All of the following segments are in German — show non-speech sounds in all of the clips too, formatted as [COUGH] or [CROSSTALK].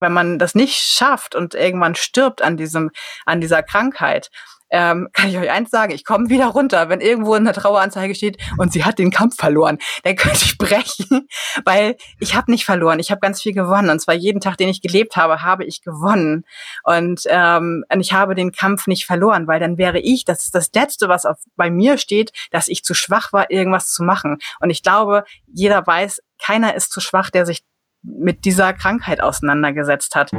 wenn man das nicht schafft und irgendwann stirbt an diesem, an dieser Krankheit, ähm, [LAUGHS] kann ich euch eins sagen, ich komme wieder runter, wenn irgendwo in der Traueranzeige steht und sie hat den Kampf verloren, dann [LAUGHS] könnte ich brechen, weil ich habe nicht verloren, ich habe ganz viel gewonnen und zwar jeden Tag, den ich gelebt habe, habe ich gewonnen und, ähm, und ich habe den Kampf nicht verloren, weil dann wäre ich, das ist das Letzte, was auf, bei mir steht, dass ich zu schwach war, irgendwas zu machen und ich glaube, jeder weiß, keiner ist zu schwach, der sich mit dieser Krankheit auseinandergesetzt hat.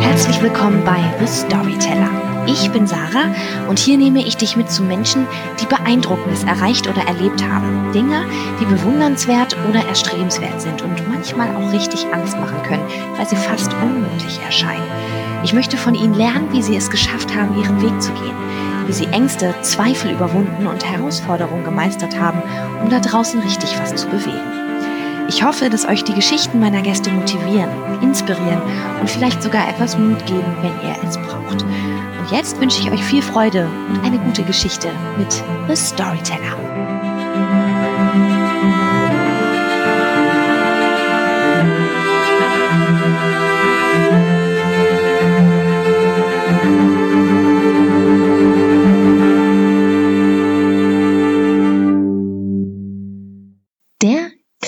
Herzlich willkommen bei The Storyteller. Ich bin Sarah und hier nehme ich dich mit zu Menschen, die Beeindruckendes erreicht oder erlebt haben. Dinge, die bewundernswert oder erstrebenswert sind und manchmal auch richtig Angst machen können, weil sie fast unmöglich erscheinen. Ich möchte von ihnen lernen, wie sie es geschafft haben, ihren Weg zu gehen wie sie Ängste, Zweifel überwunden und Herausforderungen gemeistert haben, um da draußen richtig was zu bewegen. Ich hoffe, dass euch die Geschichten meiner Gäste motivieren, inspirieren und vielleicht sogar etwas Mut geben, wenn ihr es braucht. Und jetzt wünsche ich euch viel Freude und eine gute Geschichte mit The Storyteller.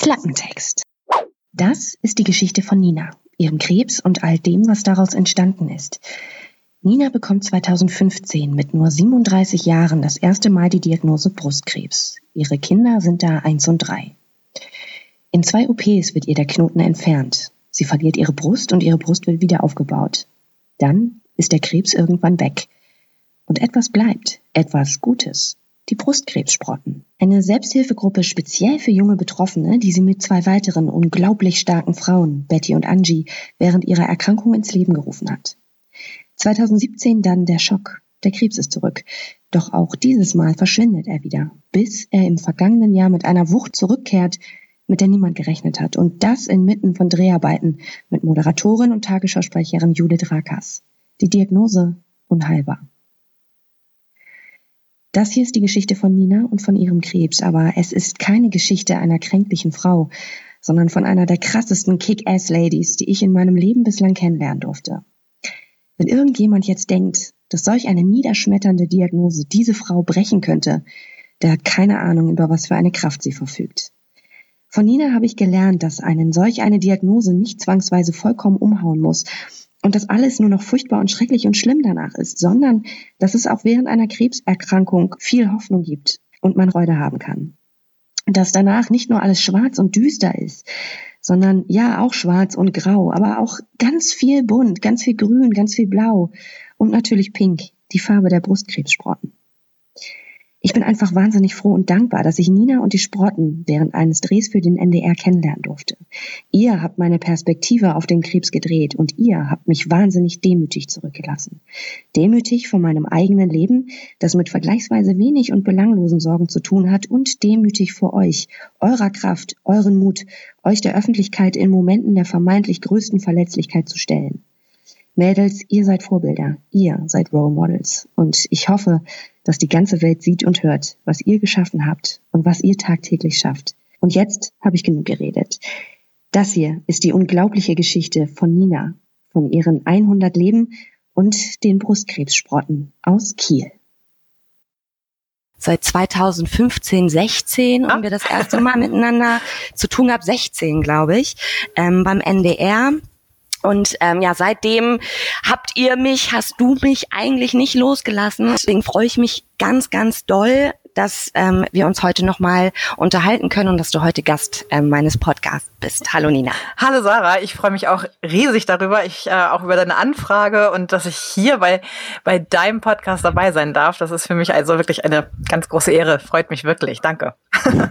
Klappentext. Das ist die Geschichte von Nina, ihrem Krebs und all dem, was daraus entstanden ist. Nina bekommt 2015 mit nur 37 Jahren das erste Mal die Diagnose Brustkrebs. Ihre Kinder sind da eins und drei. In zwei OPs wird ihr der Knoten entfernt. Sie verliert ihre Brust und ihre Brust wird wieder aufgebaut. Dann ist der Krebs irgendwann weg. Und etwas bleibt, etwas Gutes die Brustkrebssprotten. Eine Selbsthilfegruppe speziell für junge Betroffene, die sie mit zwei weiteren unglaublich starken Frauen, Betty und Angie, während ihrer Erkrankung ins Leben gerufen hat. 2017 dann der Schock. Der Krebs ist zurück. Doch auch dieses Mal verschwindet er wieder, bis er im vergangenen Jahr mit einer Wucht zurückkehrt, mit der niemand gerechnet hat. Und das inmitten von Dreharbeiten mit Moderatorin und Tagesschausprecherin Judith Rakas. Die Diagnose unheilbar. Das hier ist die Geschichte von Nina und von ihrem Krebs, aber es ist keine Geschichte einer kränklichen Frau, sondern von einer der krassesten Kick-Ass-Ladies, die ich in meinem Leben bislang kennenlernen durfte. Wenn irgendjemand jetzt denkt, dass solch eine niederschmetternde Diagnose diese Frau brechen könnte, der hat keine Ahnung, über was für eine Kraft sie verfügt. Von Nina habe ich gelernt, dass einen solch eine Diagnose nicht zwangsweise vollkommen umhauen muss und dass alles nur noch furchtbar und schrecklich und schlimm danach ist, sondern dass es auch während einer Krebserkrankung viel Hoffnung gibt und man Freude haben kann. Dass danach nicht nur alles schwarz und düster ist, sondern ja auch schwarz und grau, aber auch ganz viel bunt, ganz viel grün, ganz viel blau und natürlich pink, die Farbe der Brustkrebssprotten. Ich bin einfach wahnsinnig froh und dankbar, dass ich Nina und die Sprotten während eines Drehs für den NDR kennenlernen durfte. Ihr habt meine Perspektive auf den Krebs gedreht und ihr habt mich wahnsinnig demütig zurückgelassen. Demütig vor meinem eigenen Leben, das mit vergleichsweise wenig und belanglosen Sorgen zu tun hat und demütig vor euch, eurer Kraft, euren Mut, euch der Öffentlichkeit in Momenten der vermeintlich größten Verletzlichkeit zu stellen. Mädels, ihr seid Vorbilder, ihr seid Role Models und ich hoffe, dass die ganze Welt sieht und hört, was ihr geschaffen habt und was ihr tagtäglich schafft. Und jetzt habe ich genug geredet. Das hier ist die unglaubliche Geschichte von Nina, von ihren 100 Leben und den Brustkrebssprotten aus Kiel seit 2015, 16 und wir das erste Mal miteinander zu tun gehabt, 16 glaube ich, ähm, beim NDR. Und ähm, ja, seitdem habt ihr mich, hast du mich eigentlich nicht losgelassen. Deswegen freue ich mich ganz, ganz doll, dass ähm, wir uns heute nochmal unterhalten können und dass du heute Gast ähm, meines Podcasts bist. Hallo Nina. Hallo Sarah, ich freue mich auch riesig darüber, ich äh, auch über deine Anfrage und dass ich hier bei, bei deinem Podcast dabei sein darf. Das ist für mich also wirklich eine ganz große Ehre. Freut mich wirklich. Danke.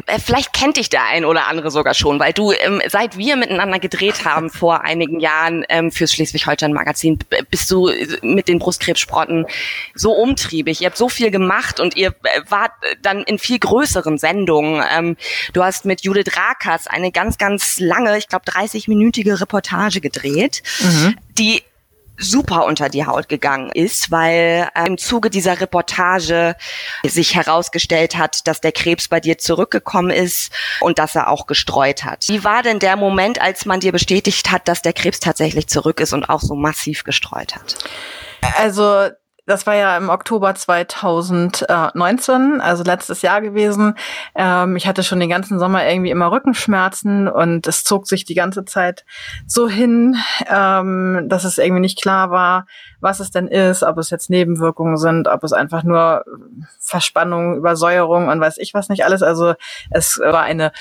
Äh, vielleicht kennt dich der ein oder andere sogar schon, weil du, ähm, seit wir miteinander gedreht haben vor einigen Jahren ähm, fürs Schleswig-Holstein-Magazin, bist du mit den Brustkrebssprotten so umtriebig. Ihr habt so viel gemacht und ihr äh, wart dann in viel größeren Sendungen. Ähm, du hast mit Judith Rakas eine ganz, ganz lange, ich glaube 30-minütige Reportage gedreht, mhm. die super unter die Haut gegangen ist, weil äh, im Zuge dieser Reportage sich herausgestellt hat, dass der Krebs bei dir zurückgekommen ist und dass er auch gestreut hat. Wie war denn der Moment, als man dir bestätigt hat, dass der Krebs tatsächlich zurück ist und auch so massiv gestreut hat? Also das war ja im Oktober 2019, also letztes Jahr gewesen. Ähm, ich hatte schon den ganzen Sommer irgendwie immer Rückenschmerzen und es zog sich die ganze Zeit so hin, ähm, dass es irgendwie nicht klar war, was es denn ist, ob es jetzt Nebenwirkungen sind, ob es einfach nur Verspannung, Übersäuerung und weiß ich was nicht alles. Also es war eine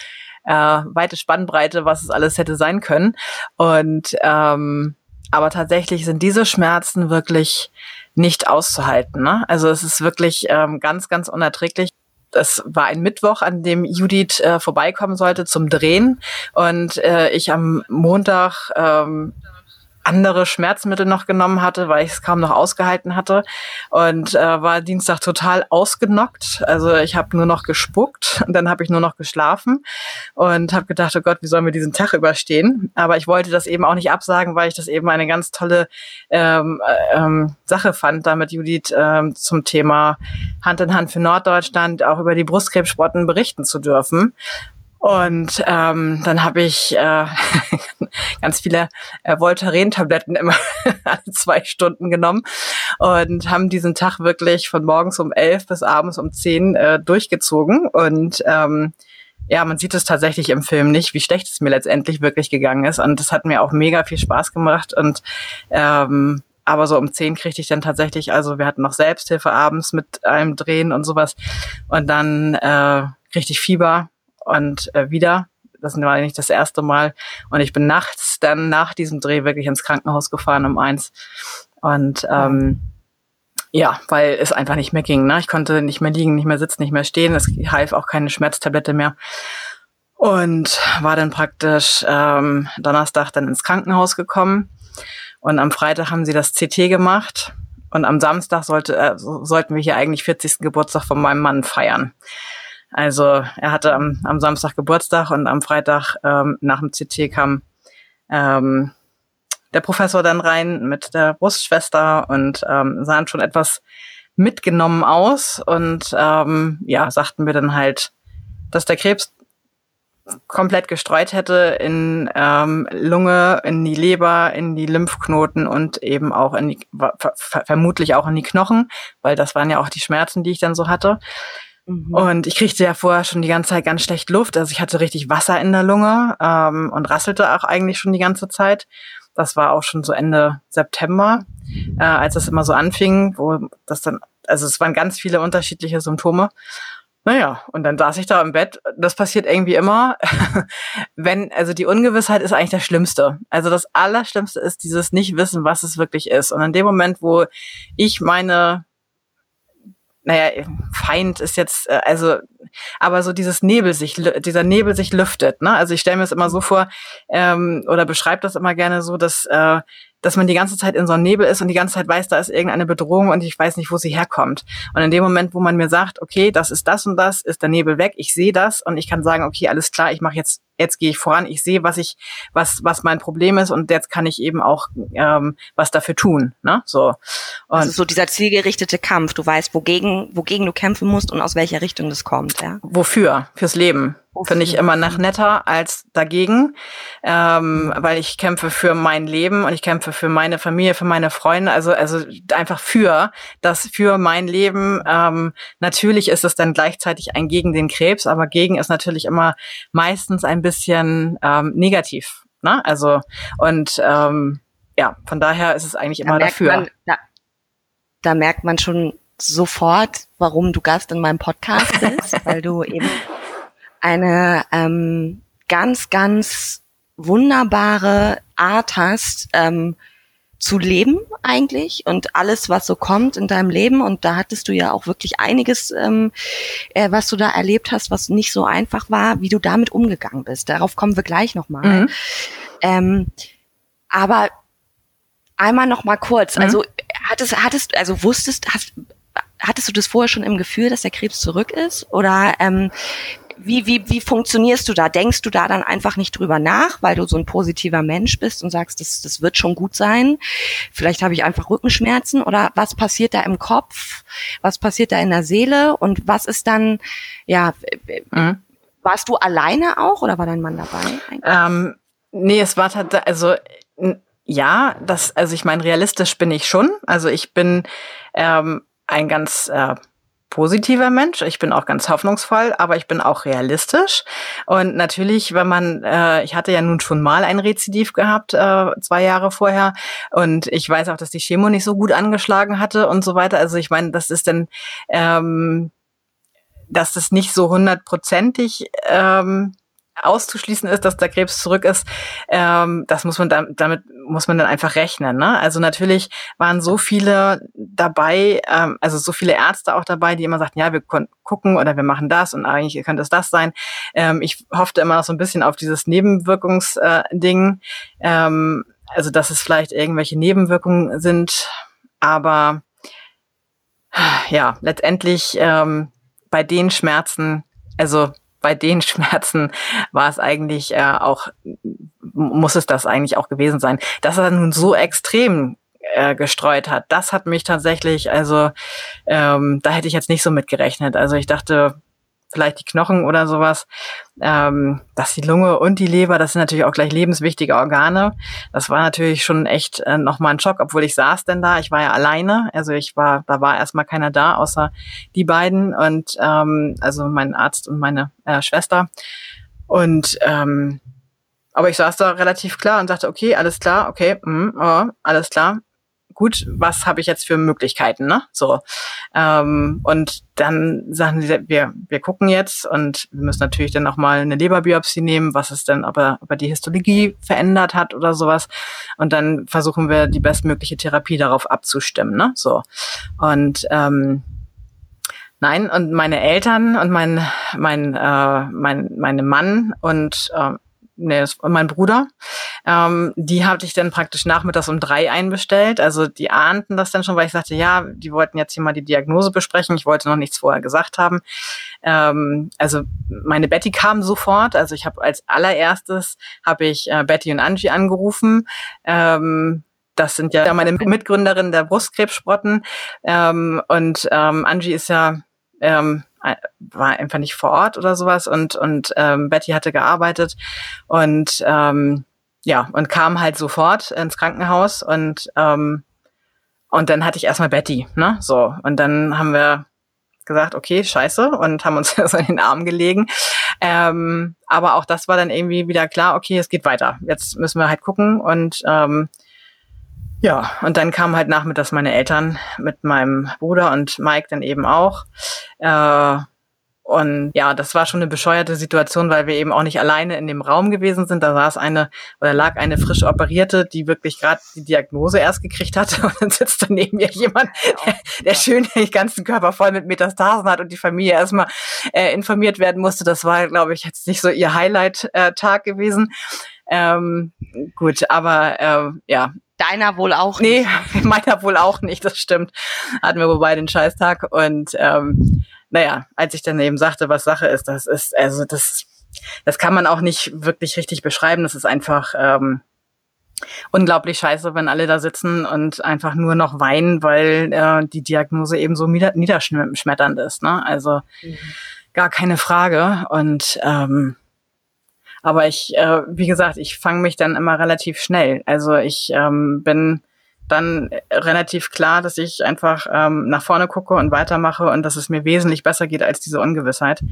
äh, weite Spannbreite, was es alles hätte sein können. Und ähm, aber tatsächlich sind diese Schmerzen wirklich nicht auszuhalten. Ne? Also es ist wirklich ähm, ganz, ganz unerträglich. Es war ein Mittwoch, an dem Judith äh, vorbeikommen sollte zum Drehen und äh, ich am Montag ähm, andere Schmerzmittel noch genommen hatte, weil ich es kaum noch ausgehalten hatte und äh, war Dienstag total ausgenockt. Also ich habe nur noch gespuckt und dann habe ich nur noch geschlafen und habe gedacht, oh Gott, wie sollen wir diesen Tag überstehen? Aber ich wollte das eben auch nicht absagen, weil ich das eben eine ganz tolle ähm, äh, ähm, Sache fand, da mit Judith ähm, zum Thema Hand in Hand für Norddeutschland auch über die Brustkrebssporten berichten zu dürfen. Und ähm, dann habe ich äh, [LAUGHS] ganz viele äh, Voltaren-Tabletten immer [LAUGHS] alle zwei Stunden genommen und haben diesen Tag wirklich von morgens um elf bis abends um zehn äh, durchgezogen. Und ähm, ja, man sieht es tatsächlich im Film nicht, wie schlecht es mir letztendlich wirklich gegangen ist. Und das hat mir auch mega viel Spaß gemacht. Und ähm, aber so um zehn kriegte ich dann tatsächlich, also wir hatten noch Selbsthilfe abends mit einem Drehen und sowas. Und dann äh, kriegte ich Fieber und äh, wieder. Das war nicht das erste Mal. Und ich bin nachts dann nach diesem Dreh wirklich ins Krankenhaus gefahren um eins. Und ähm, ja, weil es einfach nicht mehr ging. Ne? Ich konnte nicht mehr liegen, nicht mehr sitzen, nicht mehr stehen. Es half auch keine Schmerztablette mehr. Und war dann praktisch ähm, Donnerstag dann ins Krankenhaus gekommen. Und am Freitag haben sie das CT gemacht. Und am Samstag sollte, äh, sollten wir hier eigentlich 40. Geburtstag von meinem Mann feiern. Also er hatte am, am Samstag Geburtstag und am Freitag ähm, nach dem CT kam ähm, der Professor dann rein mit der Brustschwester und ähm, sahen schon etwas mitgenommen aus und ähm, ja, sagten wir dann halt, dass der Krebs komplett gestreut hätte in ähm, Lunge, in die Leber, in die Lymphknoten und eben auch in die, ver vermutlich auch in die Knochen, weil das waren ja auch die Schmerzen, die ich dann so hatte. Mhm. Und ich kriegte ja vorher schon die ganze Zeit ganz schlecht Luft. Also ich hatte richtig Wasser in der Lunge ähm, und rasselte auch eigentlich schon die ganze Zeit. Das war auch schon so Ende September, äh, als das immer so anfing, wo das dann, also es waren ganz viele unterschiedliche Symptome. Naja, und dann saß ich da im Bett. Das passiert irgendwie immer. [LAUGHS] Wenn, also die Ungewissheit ist eigentlich das Schlimmste. Also das Allerschlimmste ist dieses Nicht-Wissen, was es wirklich ist. Und in dem Moment, wo ich meine naja, Feind ist jetzt, äh, also, aber so dieses Nebel sich, dieser Nebel sich lüftet, ne? Also ich stelle mir es immer so vor, ähm, oder beschreibe das immer gerne so, dass äh, dass man die ganze Zeit in so einem Nebel ist und die ganze Zeit weiß, da ist irgendeine Bedrohung und ich weiß nicht, wo sie herkommt. Und in dem Moment, wo man mir sagt, okay, das ist das und das, ist der Nebel weg, ich sehe das und ich kann sagen, okay, alles klar, ich mache jetzt, jetzt gehe ich voran, ich sehe, was ich, was, was mein Problem ist und jetzt kann ich eben auch ähm, was dafür tun. Ne? So. Und also so dieser zielgerichtete Kampf, du weißt, wogegen, wogegen du kämpfen musst und aus welcher Richtung das kommt, ja. Wofür? Fürs Leben. Finde ich immer noch netter als dagegen, ähm, weil ich kämpfe für mein Leben und ich kämpfe für meine Familie, für meine Freunde, also also einfach für das für mein Leben. Ähm, natürlich ist es dann gleichzeitig ein gegen den Krebs, aber gegen ist natürlich immer meistens ein bisschen ähm, negativ. Ne? Also und ähm, ja, von daher ist es eigentlich immer dafür. Man, da, da merkt man schon sofort, warum du Gast in meinem Podcast bist, [LAUGHS] weil du eben eine ähm, ganz, ganz wunderbare Art hast, ähm, zu leben eigentlich und alles, was so kommt in deinem Leben. Und da hattest du ja auch wirklich einiges, ähm, äh, was du da erlebt hast, was nicht so einfach war, wie du damit umgegangen bist. Darauf kommen wir gleich nochmal. Mhm. Ähm, aber einmal noch mal kurz. Mhm. Also hattest, hattest, also wusstest, hast, hattest du das vorher schon im Gefühl, dass der Krebs zurück ist? Oder ähm, wie, wie, wie funktionierst du da? Denkst du da dann einfach nicht drüber nach, weil du so ein positiver Mensch bist und sagst, das, das wird schon gut sein? Vielleicht habe ich einfach Rückenschmerzen oder was passiert da im Kopf? Was passiert da in der Seele? Und was ist dann, ja, mhm. warst du alleine auch oder war dein Mann dabei? Ähm, nee, es war tatsächlich, also ja, das, also ich meine, realistisch bin ich schon. Also ich bin ähm, ein ganz äh, positiver Mensch. Ich bin auch ganz hoffnungsvoll, aber ich bin auch realistisch. Und natürlich, wenn man, äh, ich hatte ja nun schon mal ein Rezidiv gehabt, äh, zwei Jahre vorher. Und ich weiß auch, dass die Chemo nicht so gut angeschlagen hatte und so weiter. Also ich meine, das ist dann, ähm, dass das nicht so hundertprozentig ähm, auszuschließen ist, dass der Krebs zurück ist, ähm, das muss man da, damit muss man dann einfach rechnen. Ne? Also natürlich waren so viele dabei, ähm, also so viele Ärzte auch dabei, die immer sagten, ja, wir gucken oder wir machen das und eigentlich könnte es das sein. Ähm, ich hoffte immer noch so ein bisschen auf dieses Nebenwirkungsding, äh, ähm, also dass es vielleicht irgendwelche Nebenwirkungen sind, aber ja, letztendlich ähm, bei den Schmerzen, also bei den [LAUGHS] Schmerzen war es eigentlich äh, auch, muss es das eigentlich auch gewesen sein. Dass er nun so extrem äh, gestreut hat, das hat mich tatsächlich, also ähm, da hätte ich jetzt nicht so mit gerechnet. Also ich dachte, vielleicht die Knochen oder sowas, ähm, dass die Lunge und die Leber, das sind natürlich auch gleich lebenswichtige Organe. Das war natürlich schon echt äh, nochmal ein Schock, obwohl ich saß denn da, ich war ja alleine, also ich war, da war erstmal keiner da, außer die beiden und ähm, also mein Arzt und meine äh, Schwester. Und ähm, aber ich saß da relativ klar und sagte, okay, alles klar, okay, mm, oh, alles klar, gut, was habe ich jetzt für Möglichkeiten, ne? So. Ähm, und dann sagen sie, wir, wir gucken jetzt und wir müssen natürlich dann auch mal eine Leberbiopsie nehmen, was es denn, ob er, ob er die Histologie verändert hat oder sowas. Und dann versuchen wir die bestmögliche Therapie darauf abzustimmen, ne? So. Und ähm, Nein, und meine Eltern und mein, mein, äh, mein, meine Mann und äh, nee, das war mein Bruder. Ähm, die hatte ich dann praktisch nachmittags um drei einbestellt. Also die ahnten das dann schon, weil ich sagte, ja, die wollten jetzt hier mal die Diagnose besprechen. Ich wollte noch nichts vorher gesagt haben. Ähm, also meine Betty kam sofort. Also ich habe als allererstes habe ich äh, Betty und Angie angerufen. Ähm, das sind ja meine Mitgründerinnen der Brustkrebssprotten. Ähm, und ähm, Angie ist ja ähm, war einfach nicht vor Ort oder sowas und und ähm, Betty hatte gearbeitet und ähm, ja und kam halt sofort ins Krankenhaus und ähm, und dann hatte ich erstmal Betty, ne, so und dann haben wir gesagt, okay, scheiße und haben uns [LAUGHS] so in den Arm gelegen. Ähm, aber auch das war dann irgendwie wieder klar, okay, es geht weiter. Jetzt müssen wir halt gucken und ähm, ja, und dann kamen halt nachmittags meine Eltern mit meinem Bruder und Mike dann eben auch. Äh, und ja, das war schon eine bescheuerte Situation, weil wir eben auch nicht alleine in dem Raum gewesen sind. Da saß eine oder lag eine frisch operierte, die wirklich gerade die Diagnose erst gekriegt hatte. [LAUGHS] Und dann sitzt daneben mir jemand, der, der schön den ganzen Körper voll mit Metastasen hat und die Familie erstmal äh, informiert werden musste. Das war, glaube ich, jetzt nicht so ihr Highlight-Tag äh, gewesen. Ähm, gut, aber äh, ja, Deiner wohl auch nicht. Nee, [LAUGHS] meiner wohl auch nicht, das stimmt. Hatten wir wobei den Scheißtag. Und ähm, naja, als ich dann eben sagte, was Sache ist, das ist, also das, das kann man auch nicht wirklich richtig beschreiben. Das ist einfach ähm, unglaublich scheiße, wenn alle da sitzen und einfach nur noch weinen, weil äh, die Diagnose eben so niederschmetternd ist. Ne? Also mhm. gar keine Frage. Und ähm, aber ich, äh, wie gesagt, ich fange mich dann immer relativ schnell. Also ich ähm, bin dann relativ klar, dass ich einfach ähm, nach vorne gucke und weitermache und dass es mir wesentlich besser geht als diese Ungewissheit.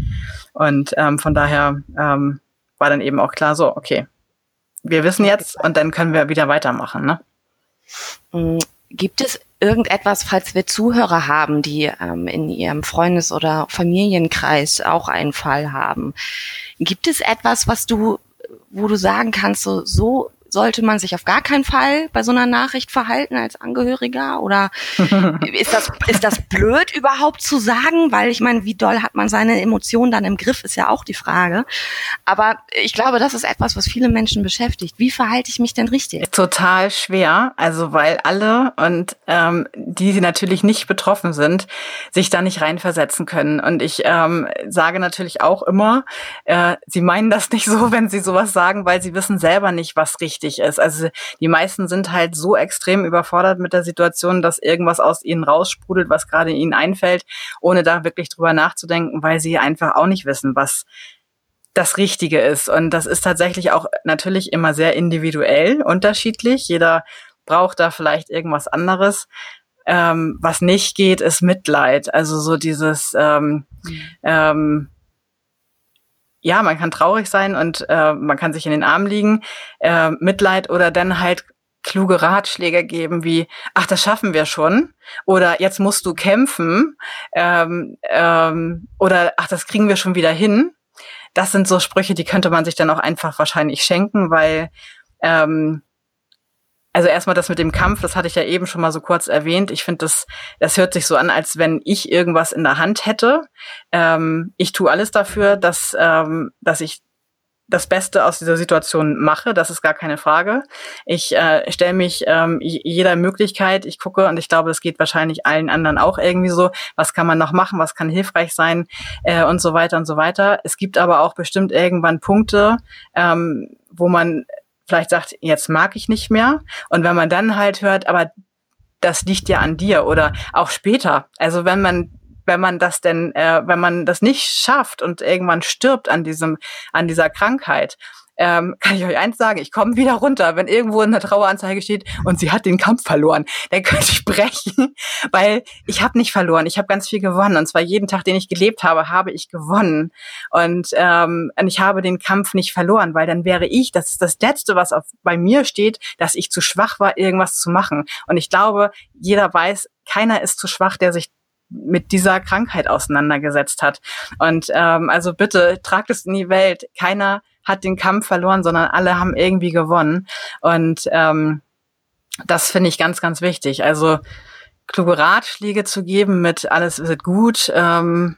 Und ähm, von daher ähm, war dann eben auch klar so, okay, wir wissen jetzt und dann können wir wieder weitermachen. Ne? Gibt es irgendetwas, falls wir Zuhörer haben, die ähm, in ihrem Freundes- oder Familienkreis auch einen Fall haben? Gibt es etwas, was du, wo du sagen kannst, so, so, sollte man sich auf gar keinen Fall bei so einer Nachricht verhalten als Angehöriger? Oder [LAUGHS] ist das, ist das blöd überhaupt zu sagen? Weil ich meine, wie doll hat man seine Emotionen dann im Griff, ist ja auch die Frage. Aber ich glaube, das ist etwas, was viele Menschen beschäftigt. Wie verhalte ich mich denn richtig? Total schwer. Also weil alle und ähm, die, die natürlich nicht betroffen sind, sich da nicht reinversetzen können. Und ich ähm, sage natürlich auch immer, äh, sie meinen das nicht so, [LAUGHS] wenn sie sowas sagen, weil sie wissen selber nicht, was richtig ist. Also die meisten sind halt so extrem überfordert mit der Situation, dass irgendwas aus ihnen raussprudelt, was gerade ihnen einfällt, ohne da wirklich drüber nachzudenken, weil sie einfach auch nicht wissen, was das Richtige ist. Und das ist tatsächlich auch natürlich immer sehr individuell unterschiedlich. Jeder braucht da vielleicht irgendwas anderes. Ähm, was nicht geht, ist Mitleid. Also so dieses, ähm, mhm. ähm, ja, man kann traurig sein und äh, man kann sich in den Arm liegen, äh, Mitleid oder dann halt kluge Ratschläge geben wie, ach, das schaffen wir schon oder jetzt musst du kämpfen ähm, ähm, oder ach, das kriegen wir schon wieder hin. Das sind so Sprüche, die könnte man sich dann auch einfach wahrscheinlich schenken, weil ähm, also erstmal das mit dem Kampf, das hatte ich ja eben schon mal so kurz erwähnt. Ich finde, das, das hört sich so an, als wenn ich irgendwas in der Hand hätte. Ähm, ich tue alles dafür, dass, ähm, dass ich das Beste aus dieser Situation mache, das ist gar keine Frage. Ich äh, stelle mich ähm, jeder Möglichkeit, ich gucke und ich glaube, das geht wahrscheinlich allen anderen auch irgendwie so, was kann man noch machen, was kann hilfreich sein äh, und so weiter und so weiter. Es gibt aber auch bestimmt irgendwann Punkte, ähm, wo man vielleicht sagt, jetzt mag ich nicht mehr. Und wenn man dann halt hört, aber das liegt ja an dir oder auch später. Also wenn man wenn man das denn, äh, wenn man das nicht schafft und irgendwann stirbt an diesem, an dieser Krankheit, ähm, kann ich euch eins sagen, ich komme wieder runter, wenn irgendwo eine Traueranzeige steht und sie hat den Kampf verloren, dann könnte ich brechen, [LAUGHS] weil ich habe nicht verloren, ich habe ganz viel gewonnen. Und zwar jeden Tag, den ich gelebt habe, habe ich gewonnen. Und, ähm, und ich habe den Kampf nicht verloren, weil dann wäre ich, das ist das Letzte, was auf, bei mir steht, dass ich zu schwach war, irgendwas zu machen. Und ich glaube, jeder weiß, keiner ist zu schwach, der sich mit dieser Krankheit auseinandergesetzt hat. Und ähm, also bitte tragt es in die Welt. Keiner hat den Kampf verloren, sondern alle haben irgendwie gewonnen. Und ähm, das finde ich ganz, ganz wichtig. Also kluge Ratschläge zu geben mit alles wird gut, ähm,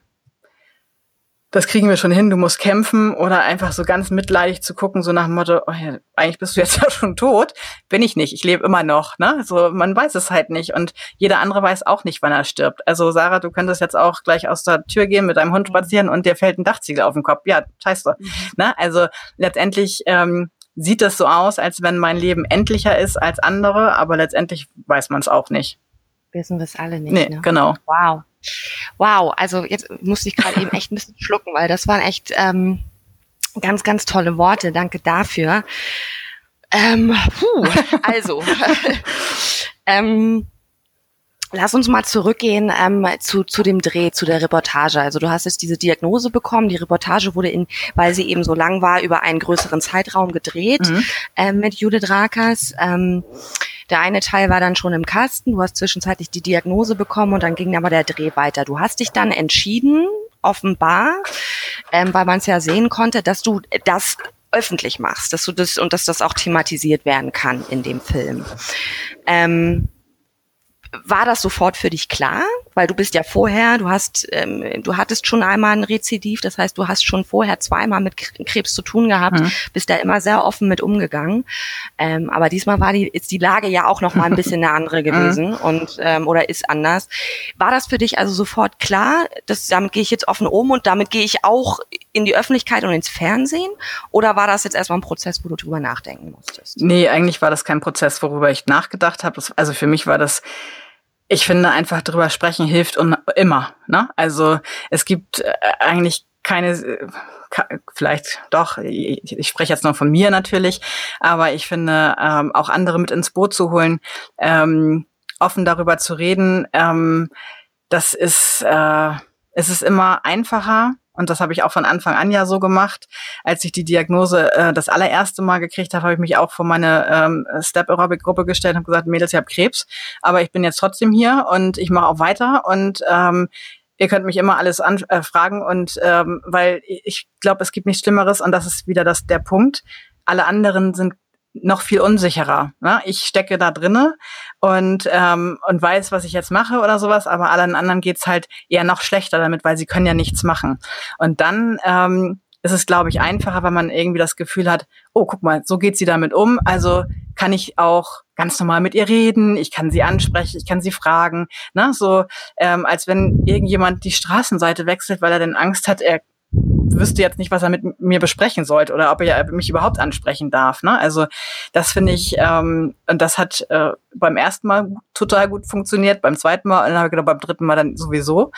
das kriegen wir schon hin, du musst kämpfen oder einfach so ganz mitleidig zu gucken, so nach dem Motto, oh ja, eigentlich bist du jetzt [LAUGHS] ja schon tot. Bin ich nicht, ich lebe immer noch. Ne? So, man weiß es halt nicht und jeder andere weiß auch nicht, wann er stirbt. Also Sarah, du könntest jetzt auch gleich aus der Tür gehen mit deinem Hund spazieren und dir fällt ein Dachziegel auf den Kopf. Ja, scheiße. Mhm. Ne? Also letztendlich ähm, sieht es so aus, als wenn mein Leben endlicher ist als andere, aber letztendlich weiß man es auch nicht. Wissen wir es alle nicht. Nee, ne? genau. Wow. Wow, also jetzt musste ich gerade eben echt ein bisschen schlucken, weil das waren echt ähm, ganz, ganz tolle Worte. Danke dafür. Ähm, puh, also, [LAUGHS] ähm, Lass uns mal zurückgehen ähm, zu, zu dem Dreh, zu der Reportage. Also du hast jetzt diese Diagnose bekommen. Die Reportage wurde in, weil sie eben so lang war, über einen größeren Zeitraum gedreht mhm. ähm, mit Judith Rakers. Ähm, der eine Teil war dann schon im Kasten, du hast zwischenzeitlich die Diagnose bekommen und dann ging aber der Dreh weiter. Du hast dich dann entschieden, offenbar, ähm, weil man es ja sehen konnte, dass du das öffentlich machst, dass du das und dass das auch thematisiert werden kann in dem Film. Ähm, war das sofort für dich klar? Weil du bist ja vorher, du hast, ähm, du hattest schon einmal ein Rezidiv, das heißt, du hast schon vorher zweimal mit Krebs zu tun gehabt, mhm. bist da immer sehr offen mit umgegangen. Ähm, aber diesmal war die, ist die Lage ja auch noch mal ein [LAUGHS] bisschen eine andere gewesen mhm. und ähm, oder ist anders. War das für dich also sofort klar, dass damit gehe ich jetzt offen um und damit gehe ich auch in die Öffentlichkeit und ins Fernsehen? Oder war das jetzt erstmal ein Prozess, wo du drüber nachdenken musstest? Nee, eigentlich war das kein Prozess, worüber ich nachgedacht habe. Also für mich war das ich finde einfach drüber sprechen hilft und immer. Ne? Also es gibt äh, eigentlich keine, äh, vielleicht doch, ich, spreche jetzt noch von mir natürlich, aber ich finde ähm, auch andere mit ins Boot zu holen, ähm, offen darüber zu reden, ähm, das ist, äh, es ist immer einfacher, und das habe ich auch von Anfang an ja so gemacht. Als ich die Diagnose äh, das allererste Mal gekriegt habe, habe ich mich auch vor meine ähm, Step Aerobic Gruppe gestellt und gesagt, Mädels, ich habe Krebs, aber ich bin jetzt trotzdem hier und ich mache auch weiter und ähm, ihr könnt mich immer alles anfragen äh, und ähm, weil ich glaube, es gibt nichts Schlimmeres und das ist wieder das der Punkt. Alle anderen sind noch viel unsicherer. Ne? Ich stecke da drinne und ähm, und weiß, was ich jetzt mache oder sowas, aber allen anderen geht's halt eher noch schlechter damit, weil sie können ja nichts machen. Und dann ähm, ist es, glaube ich, einfacher, wenn man irgendwie das Gefühl hat, oh, guck mal, so geht sie damit um. Also kann ich auch ganz normal mit ihr reden, ich kann sie ansprechen, ich kann sie fragen. Ne? So ähm, als wenn irgendjemand die Straßenseite wechselt, weil er denn Angst hat, er wüsste jetzt nicht, was er mit mir besprechen sollte oder ob er mich überhaupt ansprechen darf. Ne? Also das finde ich, ähm, und das hat äh, beim ersten Mal total gut funktioniert, beim zweiten Mal und dann beim dritten Mal dann sowieso.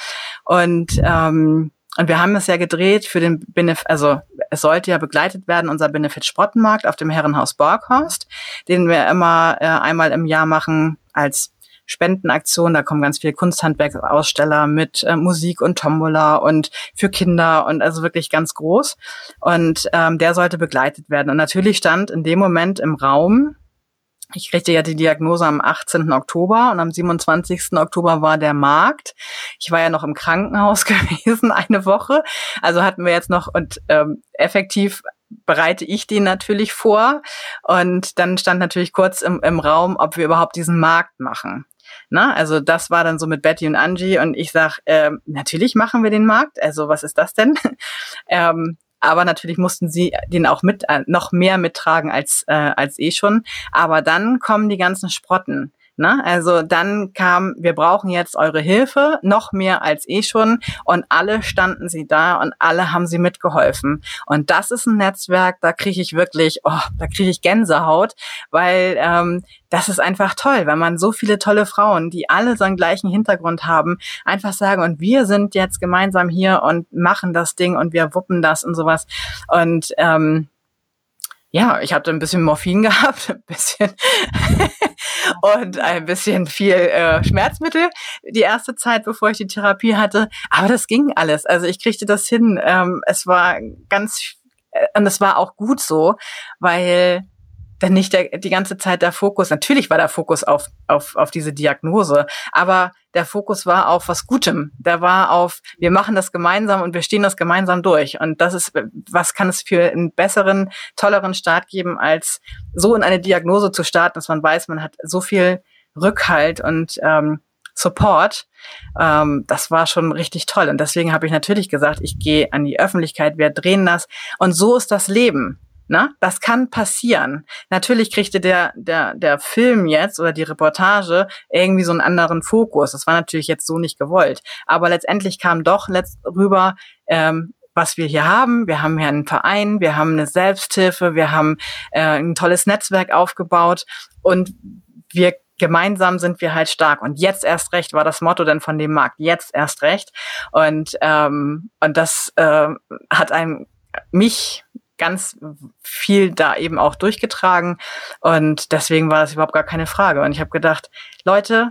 Und ähm, und wir haben es ja gedreht für den Benefit, also es sollte ja begleitet werden, unser Benefit Sprottenmarkt auf dem Herrenhaus Borghorst, den wir immer äh, einmal im Jahr machen als Spendenaktion. Da kommen ganz viele Kunsthandwerksaussteller mit äh, Musik und Tombola und für Kinder und also wirklich ganz groß. Und ähm, der sollte begleitet werden. Und natürlich stand in dem Moment im Raum, ich kriegte ja die Diagnose am 18. Oktober und am 27. Oktober war der Markt. Ich war ja noch im Krankenhaus [LAUGHS] gewesen eine Woche. Also hatten wir jetzt noch und ähm, effektiv bereite ich den natürlich vor. Und dann stand natürlich kurz im, im Raum, ob wir überhaupt diesen Markt machen. Na, also das war dann so mit Betty und Angie und ich sag, ähm, natürlich machen wir den Markt. Also was ist das denn? [LAUGHS] ähm, aber natürlich mussten sie den auch mit äh, noch mehr mittragen als äh, als eh schon. Aber dann kommen die ganzen Sprotten. Ne? Also dann kam, wir brauchen jetzt eure Hilfe, noch mehr als eh schon. Und alle standen sie da und alle haben sie mitgeholfen. Und das ist ein Netzwerk, da kriege ich wirklich, oh, da kriege ich Gänsehaut, weil ähm, das ist einfach toll, wenn man so viele tolle Frauen, die alle so einen gleichen Hintergrund haben, einfach sagen, und wir sind jetzt gemeinsam hier und machen das Ding und wir wuppen das und sowas. Und ähm, ja, ich hatte ein bisschen Morphin [LAUGHS] gehabt, ein bisschen [LAUGHS] und ein bisschen viel äh, Schmerzmittel die erste Zeit, bevor ich die Therapie hatte. Aber das ging alles. Also ich kriegte das hin. Ähm, es war ganz äh, und es war auch gut so, weil dann nicht der, die ganze Zeit der Fokus, natürlich war der Fokus auf, auf, auf diese Diagnose, aber der Fokus war auf was Gutem. Der war auf, wir machen das gemeinsam und wir stehen das gemeinsam durch. Und das ist, was kann es für einen besseren, tolleren Start geben, als so in eine Diagnose zu starten, dass man weiß, man hat so viel Rückhalt und ähm, Support. Ähm, das war schon richtig toll. Und deswegen habe ich natürlich gesagt, ich gehe an die Öffentlichkeit, wir drehen das. Und so ist das Leben. Na, das kann passieren. Natürlich kriegte der, der, der Film jetzt oder die Reportage irgendwie so einen anderen Fokus. Das war natürlich jetzt so nicht gewollt. Aber letztendlich kam doch letzt rüber, ähm, was wir hier haben. Wir haben hier einen Verein, wir haben eine Selbsthilfe, wir haben äh, ein tolles Netzwerk aufgebaut und wir gemeinsam sind wir halt stark. Und jetzt erst recht war das Motto dann von dem Markt. Jetzt erst recht. Und, ähm, und das äh, hat einem mich ganz viel da eben auch durchgetragen. Und deswegen war das überhaupt gar keine Frage. Und ich habe gedacht, Leute,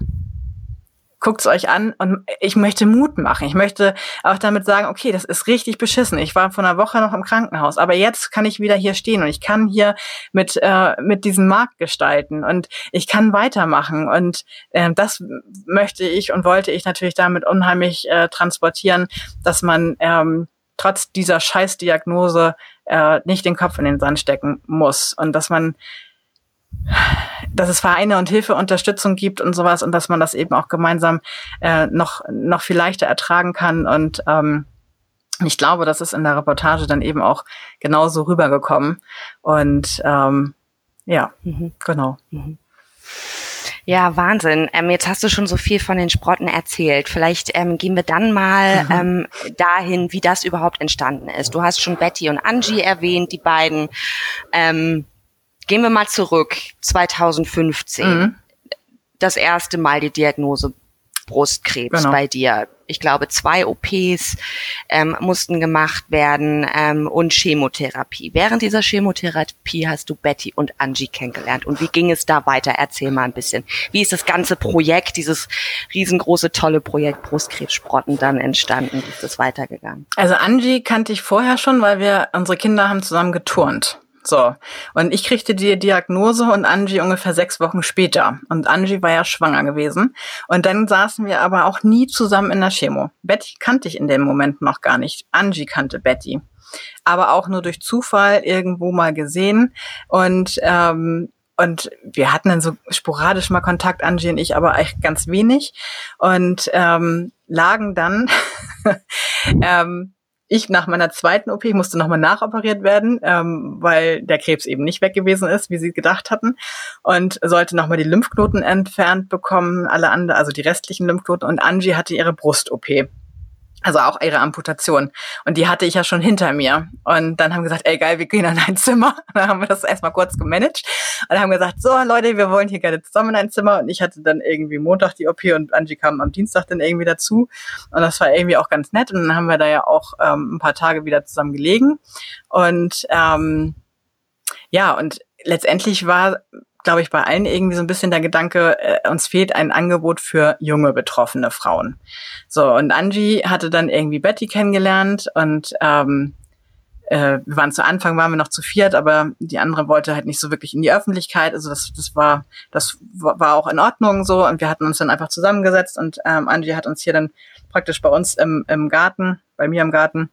guckt's euch an und ich möchte Mut machen. Ich möchte auch damit sagen, okay, das ist richtig beschissen. Ich war vor einer Woche noch im Krankenhaus, aber jetzt kann ich wieder hier stehen und ich kann hier mit äh, mit diesem Markt gestalten und ich kann weitermachen und äh, das möchte ich und wollte ich natürlich damit unheimlich äh, transportieren, dass man ähm, trotz dieser Scheißdiagnose äh, nicht den Kopf in den Sand stecken muss und dass man dass es Vereine und Hilfeunterstützung gibt und sowas und dass man das eben auch gemeinsam äh, noch noch viel leichter ertragen kann und ähm, ich glaube, das ist in der Reportage dann eben auch genauso rübergekommen und ähm, ja, mhm. genau. Mhm. Ja, Wahnsinn. Ähm, jetzt hast du schon so viel von den Sprotten erzählt. Vielleicht ähm, gehen wir dann mal mhm. ähm, dahin, wie das überhaupt entstanden ist. Du hast schon Betty und Angie erwähnt, die beiden. Ähm, gehen wir mal zurück, 2015. Mhm. Das erste Mal die Diagnose Brustkrebs genau. bei dir ich glaube, zwei OPs ähm, mussten gemacht werden ähm, und Chemotherapie. Während dieser Chemotherapie hast du Betty und Angie kennengelernt. Und wie ging es da weiter? Erzähl mal ein bisschen. Wie ist das ganze Projekt, dieses riesengroße, tolle Projekt Brustkrebssprotten dann entstanden? Wie ist das weitergegangen? Also Angie kannte ich vorher schon, weil wir, unsere Kinder haben zusammen geturnt. So. Und ich kriegte die Diagnose und Angie ungefähr sechs Wochen später. Und Angie war ja schwanger gewesen. Und dann saßen wir aber auch nie zusammen in der Chemo. Betty kannte ich in dem Moment noch gar nicht. Angie kannte Betty. aber auch nur durch Zufall irgendwo mal gesehen. Und ähm, und wir hatten dann so sporadisch mal Kontakt, Angie und ich, aber echt ganz wenig. Und ähm, lagen dann [LAUGHS] ähm, ich nach meiner zweiten OP musste nochmal nachoperiert werden, ähm, weil der Krebs eben nicht weg gewesen ist, wie sie gedacht hatten. Und sollte nochmal die Lymphknoten entfernt bekommen, alle anderen, also die restlichen Lymphknoten. Und Angie hatte ihre Brust-OP. Also auch ihre Amputation. Und die hatte ich ja schon hinter mir. Und dann haben wir gesagt, ey geil, wir gehen in ein Zimmer. Und [LAUGHS] dann haben wir das erstmal kurz gemanagt. Und dann haben gesagt, so Leute, wir wollen hier gerne zusammen in ein Zimmer. Und ich hatte dann irgendwie Montag die OP und Angie kam am Dienstag dann irgendwie dazu. Und das war irgendwie auch ganz nett. Und dann haben wir da ja auch ähm, ein paar Tage wieder zusammen gelegen. Und ähm, ja, und letztendlich war glaube ich, bei allen irgendwie so ein bisschen der Gedanke, äh, uns fehlt ein Angebot für junge betroffene Frauen. So, und Angie hatte dann irgendwie Betty kennengelernt und ähm, äh, wir waren zu Anfang, waren wir noch zu viert, aber die andere wollte halt nicht so wirklich in die Öffentlichkeit. Also das, das war, das war auch in Ordnung so und wir hatten uns dann einfach zusammengesetzt und ähm, Angie hat uns hier dann praktisch bei uns im, im Garten, bei mir im Garten,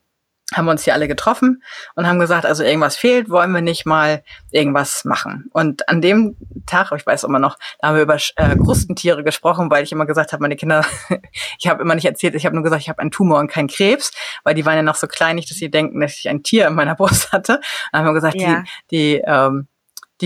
haben wir uns hier alle getroffen und haben gesagt, also irgendwas fehlt, wollen wir nicht mal irgendwas machen. Und an dem Tag, ich weiß immer noch, da haben wir über äh, Krustentiere gesprochen, weil ich immer gesagt habe, meine Kinder, [LAUGHS] ich habe immer nicht erzählt, ich habe nur gesagt, ich habe einen Tumor und keinen Krebs, weil die waren ja noch so klein, nicht, dass sie denken, dass ich ein Tier in meiner [LAUGHS] Brust hatte. Dann haben wir gesagt, ja. die, die ähm,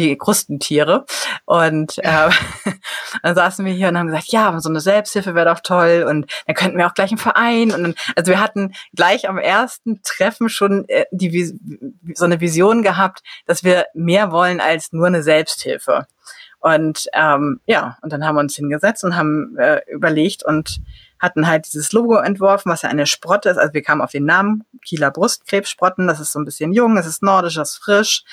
die Krustentiere. Und äh, [LAUGHS] dann saßen wir hier und haben gesagt, ja, so eine Selbsthilfe wäre doch toll und dann könnten wir auch gleich einen Verein. Und dann, also wir hatten gleich am ersten Treffen schon äh, die so eine Vision gehabt, dass wir mehr wollen als nur eine Selbsthilfe. Und ähm, ja, und dann haben wir uns hingesetzt und haben äh, überlegt und hatten halt dieses Logo entworfen, was ja eine Sprotte ist. Also wir kamen auf den Namen Kieler Brustkrebssprotten. Das ist so ein bisschen jung, es ist nordisch, es ist frisch.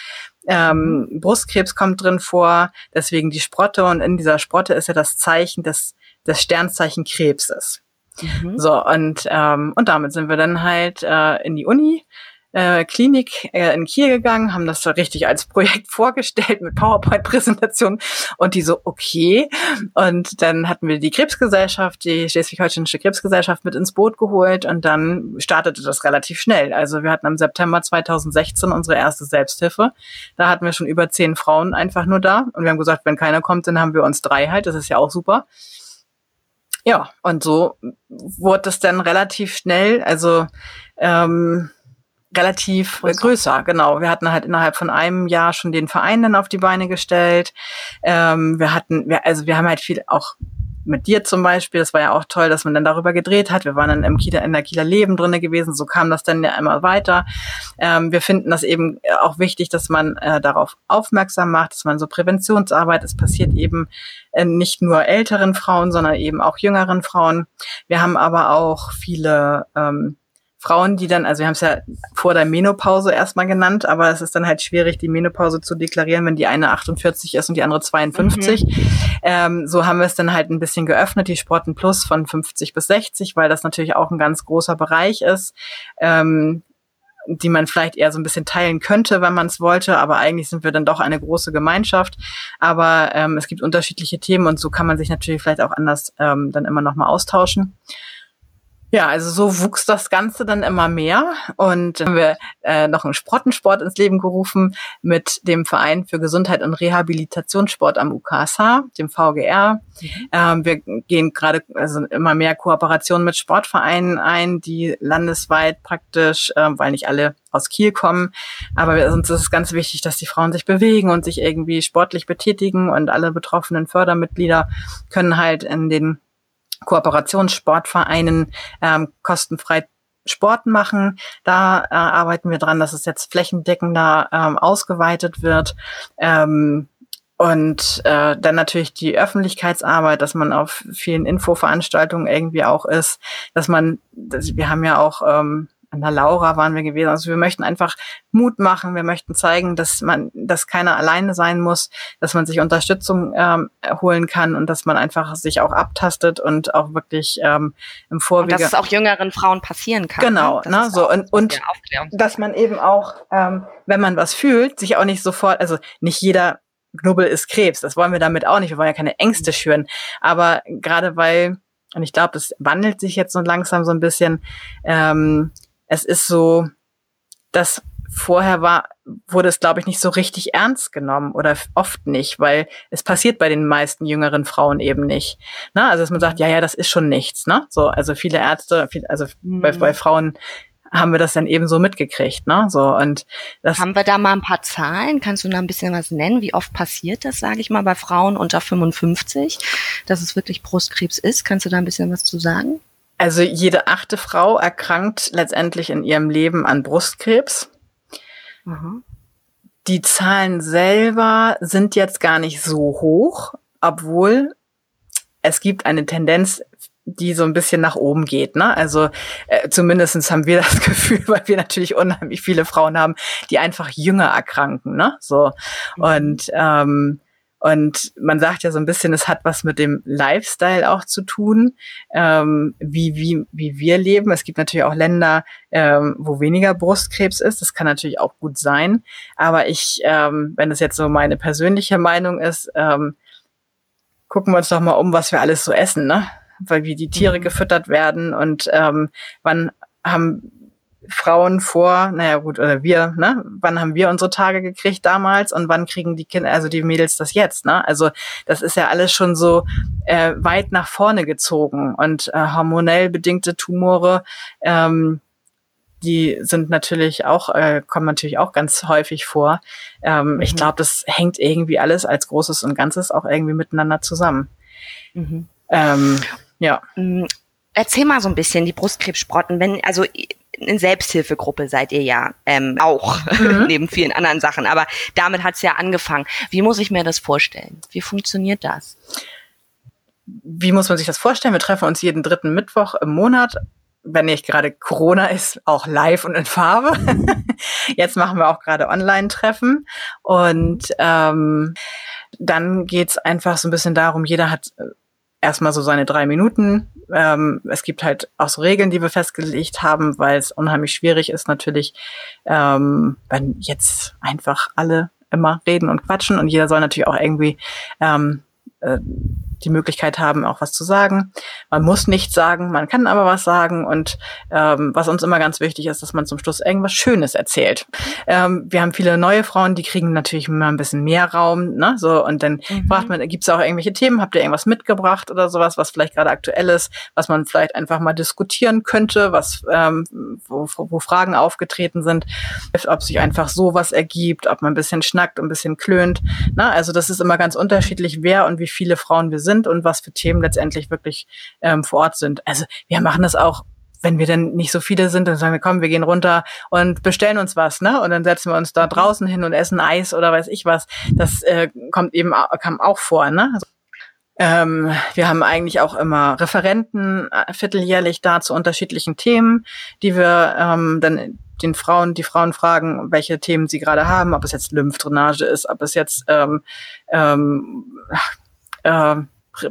Ähm, mhm. Brustkrebs kommt drin vor, deswegen die Sprotte. Und in dieser Sprotte ist ja das Zeichen des, des Sternzeichen Krebses. Mhm. So, und, ähm, und damit sind wir dann halt äh, in die Uni äh, Klinik äh, in Kiel gegangen, haben das so richtig als Projekt [LAUGHS] vorgestellt mit PowerPoint-Präsentation und die so, okay. Und dann hatten wir die Krebsgesellschaft, die Schleswig-Holsteinische Krebsgesellschaft mit ins Boot geholt und dann startete das relativ schnell. Also wir hatten im September 2016 unsere erste Selbsthilfe. Da hatten wir schon über zehn Frauen einfach nur da und wir haben gesagt, wenn keiner kommt, dann haben wir uns drei halt. Das ist ja auch super. Ja, und so wurde es dann relativ schnell. Also ähm, relativ größer. größer. genau. Wir hatten halt innerhalb von einem Jahr schon den Verein dann auf die Beine gestellt. Ähm, wir hatten, wir, also wir haben halt viel auch mit dir zum Beispiel, das war ja auch toll, dass man dann darüber gedreht hat. Wir waren dann im Kieler, in der Kieler Leben drinne gewesen, so kam das dann ja immer weiter. Ähm, wir finden das eben auch wichtig, dass man äh, darauf aufmerksam macht, dass man so Präventionsarbeit, es passiert eben äh, nicht nur älteren Frauen, sondern eben auch jüngeren Frauen. Wir haben aber auch viele ähm, Frauen, die dann, also wir haben es ja vor der Menopause erstmal genannt, aber es ist dann halt schwierig, die Menopause zu deklarieren, wenn die eine 48 ist und die andere 52. Mhm. Ähm, so haben wir es dann halt ein bisschen geöffnet, die Sporten Plus von 50 bis 60, weil das natürlich auch ein ganz großer Bereich ist. Ähm, die man vielleicht eher so ein bisschen teilen könnte, wenn man es wollte, aber eigentlich sind wir dann doch eine große Gemeinschaft. Aber ähm, es gibt unterschiedliche Themen und so kann man sich natürlich vielleicht auch anders ähm, dann immer noch mal austauschen. Ja, also so wuchs das Ganze dann immer mehr und haben wir äh, noch einen Sprottensport ins Leben gerufen mit dem Verein für Gesundheit und Rehabilitationssport am UKSH, dem VGR. Mhm. Ähm, wir gehen gerade also immer mehr Kooperationen mit Sportvereinen ein, die landesweit praktisch, äh, weil nicht alle aus Kiel kommen, aber uns ist es ganz wichtig, dass die Frauen sich bewegen und sich irgendwie sportlich betätigen und alle betroffenen Fördermitglieder können halt in den Kooperationssportvereinen ähm, kostenfrei Sport machen. Da äh, arbeiten wir dran, dass es jetzt flächendeckender ähm, ausgeweitet wird. Ähm, und äh, dann natürlich die Öffentlichkeitsarbeit, dass man auf vielen Infoveranstaltungen irgendwie auch ist, dass man, dass, wir haben ja auch ähm, an der Laura waren wir gewesen. Also wir möchten einfach Mut machen, wir möchten zeigen, dass man, dass keiner alleine sein muss, dass man sich Unterstützung ähm, holen kann und dass man einfach sich auch abtastet und auch wirklich ähm, im Vorwege. Und dass es auch jüngeren Frauen passieren kann. Genau, ne? ne so und und dass man eben auch, ähm, wenn man was fühlt, sich auch nicht sofort, also nicht jeder Knubbel ist Krebs. Das wollen wir damit auch nicht. Wir wollen ja keine Ängste schüren. Aber gerade weil und ich glaube, das wandelt sich jetzt so langsam so ein bisschen. Ähm, es ist so, das vorher war, wurde es, glaube ich, nicht so richtig ernst genommen oder oft nicht, weil es passiert bei den meisten jüngeren Frauen eben nicht. Na, also dass man sagt, ja, ja, das ist schon nichts. Ne? So, also viele Ärzte, viel, also mhm. bei, bei Frauen haben wir das dann eben so mitgekriegt, ne? So und das haben wir da mal ein paar Zahlen? Kannst du da ein bisschen was nennen? Wie oft passiert das, sage ich mal, bei Frauen unter 55, dass es wirklich Brustkrebs ist? Kannst du da ein bisschen was zu sagen? Also jede achte Frau erkrankt letztendlich in ihrem Leben an Brustkrebs. Mhm. Die Zahlen selber sind jetzt gar nicht so hoch, obwohl es gibt eine Tendenz, die so ein bisschen nach oben geht. Ne? Also äh, zumindestens haben wir [LAUGHS] das Gefühl, weil wir natürlich unheimlich viele Frauen haben, die einfach jünger erkranken. Ne? So mhm. und ähm, und man sagt ja so ein bisschen, es hat was mit dem Lifestyle auch zu tun, ähm, wie, wie, wie wir leben. Es gibt natürlich auch Länder, ähm, wo weniger Brustkrebs ist. Das kann natürlich auch gut sein. Aber ich, ähm, wenn es jetzt so meine persönliche Meinung ist, ähm, gucken wir uns doch mal um, was wir alles so essen, ne? Weil wie die Tiere mhm. gefüttert werden und ähm, wann haben Frauen vor, naja gut, oder wir, ne? Wann haben wir unsere Tage gekriegt damals und wann kriegen die Kinder, also die Mädels das jetzt, ne? Also das ist ja alles schon so äh, weit nach vorne gezogen und äh, hormonell bedingte Tumore, ähm, die sind natürlich auch, äh, kommen natürlich auch ganz häufig vor. Ähm, mhm. Ich glaube, das hängt irgendwie alles als Großes und Ganzes auch irgendwie miteinander zusammen. Mhm. Ähm, ja. Mm, erzähl mal so ein bisschen die Brustkrebssprotten, wenn, also eine Selbsthilfegruppe seid ihr ja ähm, auch, [LAUGHS] mhm. neben vielen anderen Sachen. Aber damit hat es ja angefangen. Wie muss ich mir das vorstellen? Wie funktioniert das? Wie muss man sich das vorstellen? Wir treffen uns jeden dritten Mittwoch im Monat. Wenn nicht gerade Corona ist, auch live und in Farbe. [LAUGHS] Jetzt machen wir auch gerade Online-Treffen. Und ähm, dann geht's einfach so ein bisschen darum, jeder hat äh, erstmal so seine drei Minuten. Ähm, es gibt halt auch so Regeln, die wir festgelegt haben, weil es unheimlich schwierig ist natürlich, ähm, wenn jetzt einfach alle immer reden und quatschen und jeder soll natürlich auch irgendwie ähm, äh, die Möglichkeit haben, auch was zu sagen. Man muss nichts sagen, man kann aber was sagen. Und ähm, was uns immer ganz wichtig ist, dass man zum Schluss irgendwas Schönes erzählt. Ähm, wir haben viele neue Frauen, die kriegen natürlich immer ein bisschen mehr Raum. Ne? So, und dann mhm. fragt man, gibt es auch irgendwelche Themen? Habt ihr irgendwas mitgebracht oder sowas, was vielleicht gerade aktuell ist, was man vielleicht einfach mal diskutieren könnte, was ähm, wo, wo Fragen aufgetreten sind, ob sich einfach sowas ergibt, ob man ein bisschen schnackt, ein bisschen klönt. Na, also das ist immer ganz unterschiedlich, wer und wie viele Frauen wir sind und was für Themen letztendlich wirklich ähm, vor Ort sind. Also wir machen das auch wenn wir dann nicht so viele sind, dann sagen wir, komm, wir gehen runter und bestellen uns was, ne? Und dann setzen wir uns da draußen hin und essen Eis oder weiß ich was. Das äh, kommt eben kam auch vor, ne? Also, ähm, wir haben eigentlich auch immer Referenten äh, vierteljährlich da zu unterschiedlichen Themen, die wir ähm, dann den Frauen, die Frauen fragen, welche Themen sie gerade haben, ob es jetzt Lymphdrainage ist, ob es jetzt ähm, ähm, äh,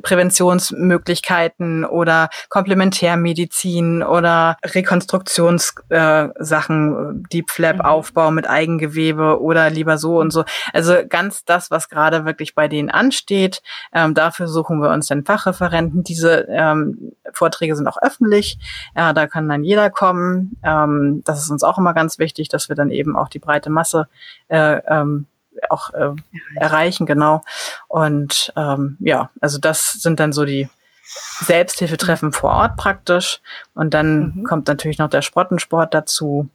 Präventionsmöglichkeiten oder Komplementärmedizin oder Rekonstruktionssachen, äh, Deep Flap mhm. Aufbau mit Eigengewebe oder lieber so und so. Also ganz das, was gerade wirklich bei denen ansteht. Ähm, dafür suchen wir uns den Fachreferenten. Diese ähm, Vorträge sind auch öffentlich. Ja, da kann dann jeder kommen. Ähm, das ist uns auch immer ganz wichtig, dass wir dann eben auch die breite Masse äh, ähm, auch äh, erreichen, genau. Und ähm, ja, also das sind dann so die Selbsthilfetreffen vor Ort praktisch. Und dann mhm. kommt natürlich noch der Sprottensport dazu.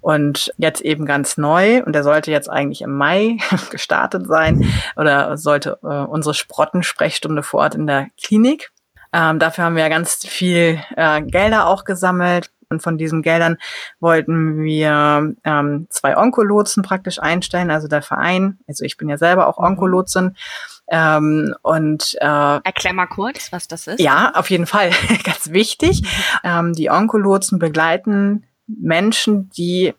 Und jetzt eben ganz neu, und der sollte jetzt eigentlich im Mai [LAUGHS] gestartet sein, oder sollte äh, unsere Sprottensprechstunde vor Ort in der Klinik. Ähm, dafür haben wir ganz viel äh, Gelder auch gesammelt. Und von diesen Geldern wollten wir ähm, zwei Onkolotsen praktisch einstellen, also der Verein. Also ich bin ja selber auch mhm. Onkolotsin. Ähm, und äh, erklär mal kurz, was das ist. Ja, auf jeden Fall, [LAUGHS] ganz wichtig. Ähm, die Onkolotsen begleiten Menschen, die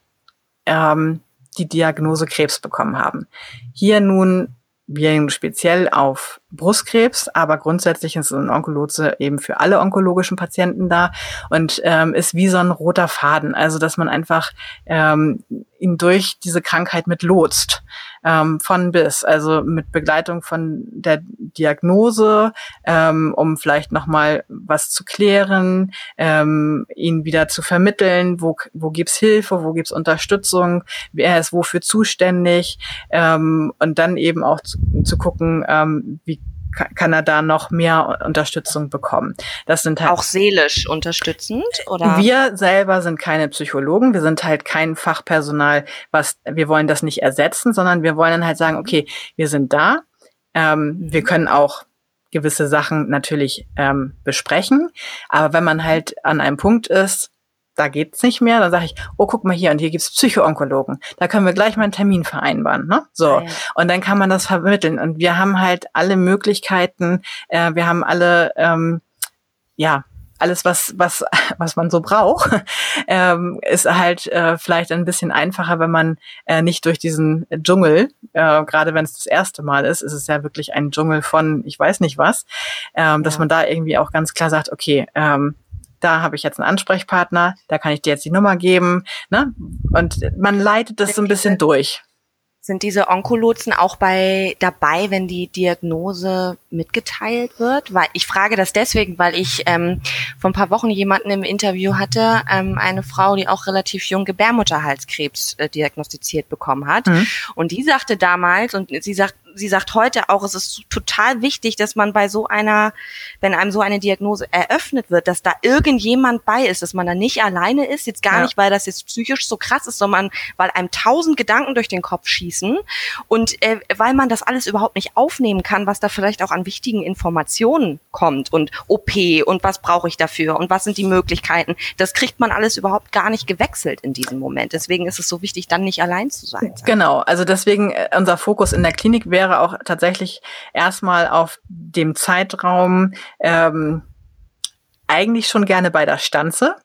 ähm, die Diagnose Krebs bekommen haben. Hier nun wir speziell auf Brustkrebs, aber grundsätzlich ist ein Onkolotse eben für alle onkologischen Patienten da und ähm, ist wie so ein roter Faden. Also dass man einfach ähm, ihn durch diese Krankheit mit lotst, ähm, von bis, also mit Begleitung von der Diagnose, ähm, um vielleicht nochmal was zu klären, ähm, ihn wieder zu vermitteln, wo, wo gibt's Hilfe, wo gibt's Unterstützung, wer ist wofür zuständig ähm, und dann eben auch zu, zu gucken, ähm, wie kann er da noch mehr Unterstützung bekommen. Das sind halt auch seelisch unterstützend oder? Wir selber sind keine Psychologen, wir sind halt kein Fachpersonal, was wir wollen das nicht ersetzen, sondern wir wollen dann halt sagen, okay, wir sind da, ähm, wir mhm. können auch gewisse Sachen natürlich ähm, besprechen, aber wenn man halt an einem Punkt ist, da geht's nicht mehr, dann sage ich, oh, guck mal hier, und hier gibt's Psychoonkologen. Da können wir gleich mal einen Termin vereinbaren. Ne? So. Ja, ja. Und dann kann man das vermitteln. Und wir haben halt alle Möglichkeiten, äh, wir haben alle, ähm, ja, alles, was, was, [LAUGHS] was man so braucht, [LAUGHS] ähm, ist halt äh, vielleicht ein bisschen einfacher, wenn man äh, nicht durch diesen Dschungel, äh, gerade wenn es das erste Mal ist, ist es ja wirklich ein Dschungel von ich weiß nicht was, ähm, dass man da irgendwie auch ganz klar sagt, okay, ähm, da habe ich jetzt einen Ansprechpartner, da kann ich dir jetzt die Nummer geben. Ne? Und man leitet das so ein bisschen durch. Sind diese Onkolotsen auch bei dabei, wenn die Diagnose mitgeteilt wird? Weil ich frage das deswegen, weil ich ähm, vor ein paar Wochen jemanden im Interview hatte, ähm, eine Frau, die auch relativ jung Gebärmutterhalskrebs äh, diagnostiziert bekommen hat. Mhm. Und die sagte damals, und sie sagt, sie sagt heute auch, es ist total wichtig, dass man bei so einer, wenn einem so eine Diagnose eröffnet wird, dass da irgendjemand bei ist, dass man da nicht alleine ist, jetzt gar ja. nicht, weil das jetzt psychisch so krass ist, sondern weil einem tausend Gedanken durch den Kopf schießen und äh, weil man das alles überhaupt nicht aufnehmen kann, was da vielleicht auch an wichtigen Informationen kommt und OP und was brauche ich dafür und was sind die Möglichkeiten, das kriegt man alles überhaupt gar nicht gewechselt in diesem Moment. Deswegen ist es so wichtig, dann nicht allein zu sein. Genau, also deswegen äh, unser Fokus in der Klinik wäre wäre auch tatsächlich erstmal auf dem Zeitraum ähm, eigentlich schon gerne bei der Stanze,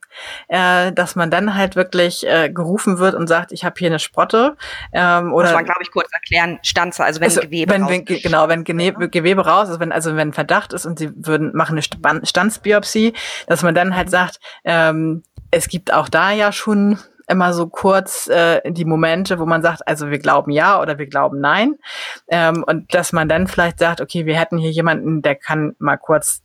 äh, dass man dann halt wirklich äh, gerufen wird und sagt, ich habe hier eine Sprotte. Ähm, oder Muss man, glaube ich, kurz erklären, Stanze, also wenn also, Gewebe wenn, wenn, Genau, wenn Gewebe, Gewebe raus ist, wenn, also wenn Verdacht ist und sie würden machen eine Stanzbiopsie, dass man dann halt sagt, ähm, es gibt auch da ja schon immer so kurz äh, die Momente, wo man sagt, also wir glauben ja oder wir glauben nein. Ähm, und dass man dann vielleicht sagt, okay, wir hätten hier jemanden, der kann mal kurz,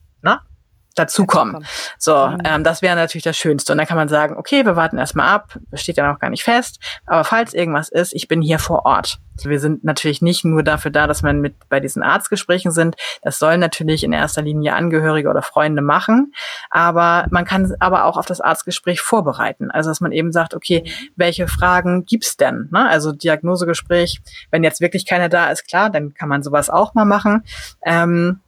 dazukommen. So, mhm. ähm, das wäre natürlich das Schönste. Und dann kann man sagen, okay, wir warten erstmal ab, das steht ja noch gar nicht fest, aber falls irgendwas ist, ich bin hier vor Ort. Wir sind natürlich nicht nur dafür da, dass man mit bei diesen Arztgesprächen sind. Das sollen natürlich in erster Linie Angehörige oder Freunde machen. Aber man kann aber auch auf das Arztgespräch vorbereiten. Also dass man eben sagt, okay, welche Fragen gibt's denn? Ne? Also Diagnosegespräch, wenn jetzt wirklich keiner da ist, klar, dann kann man sowas auch mal machen. Ähm,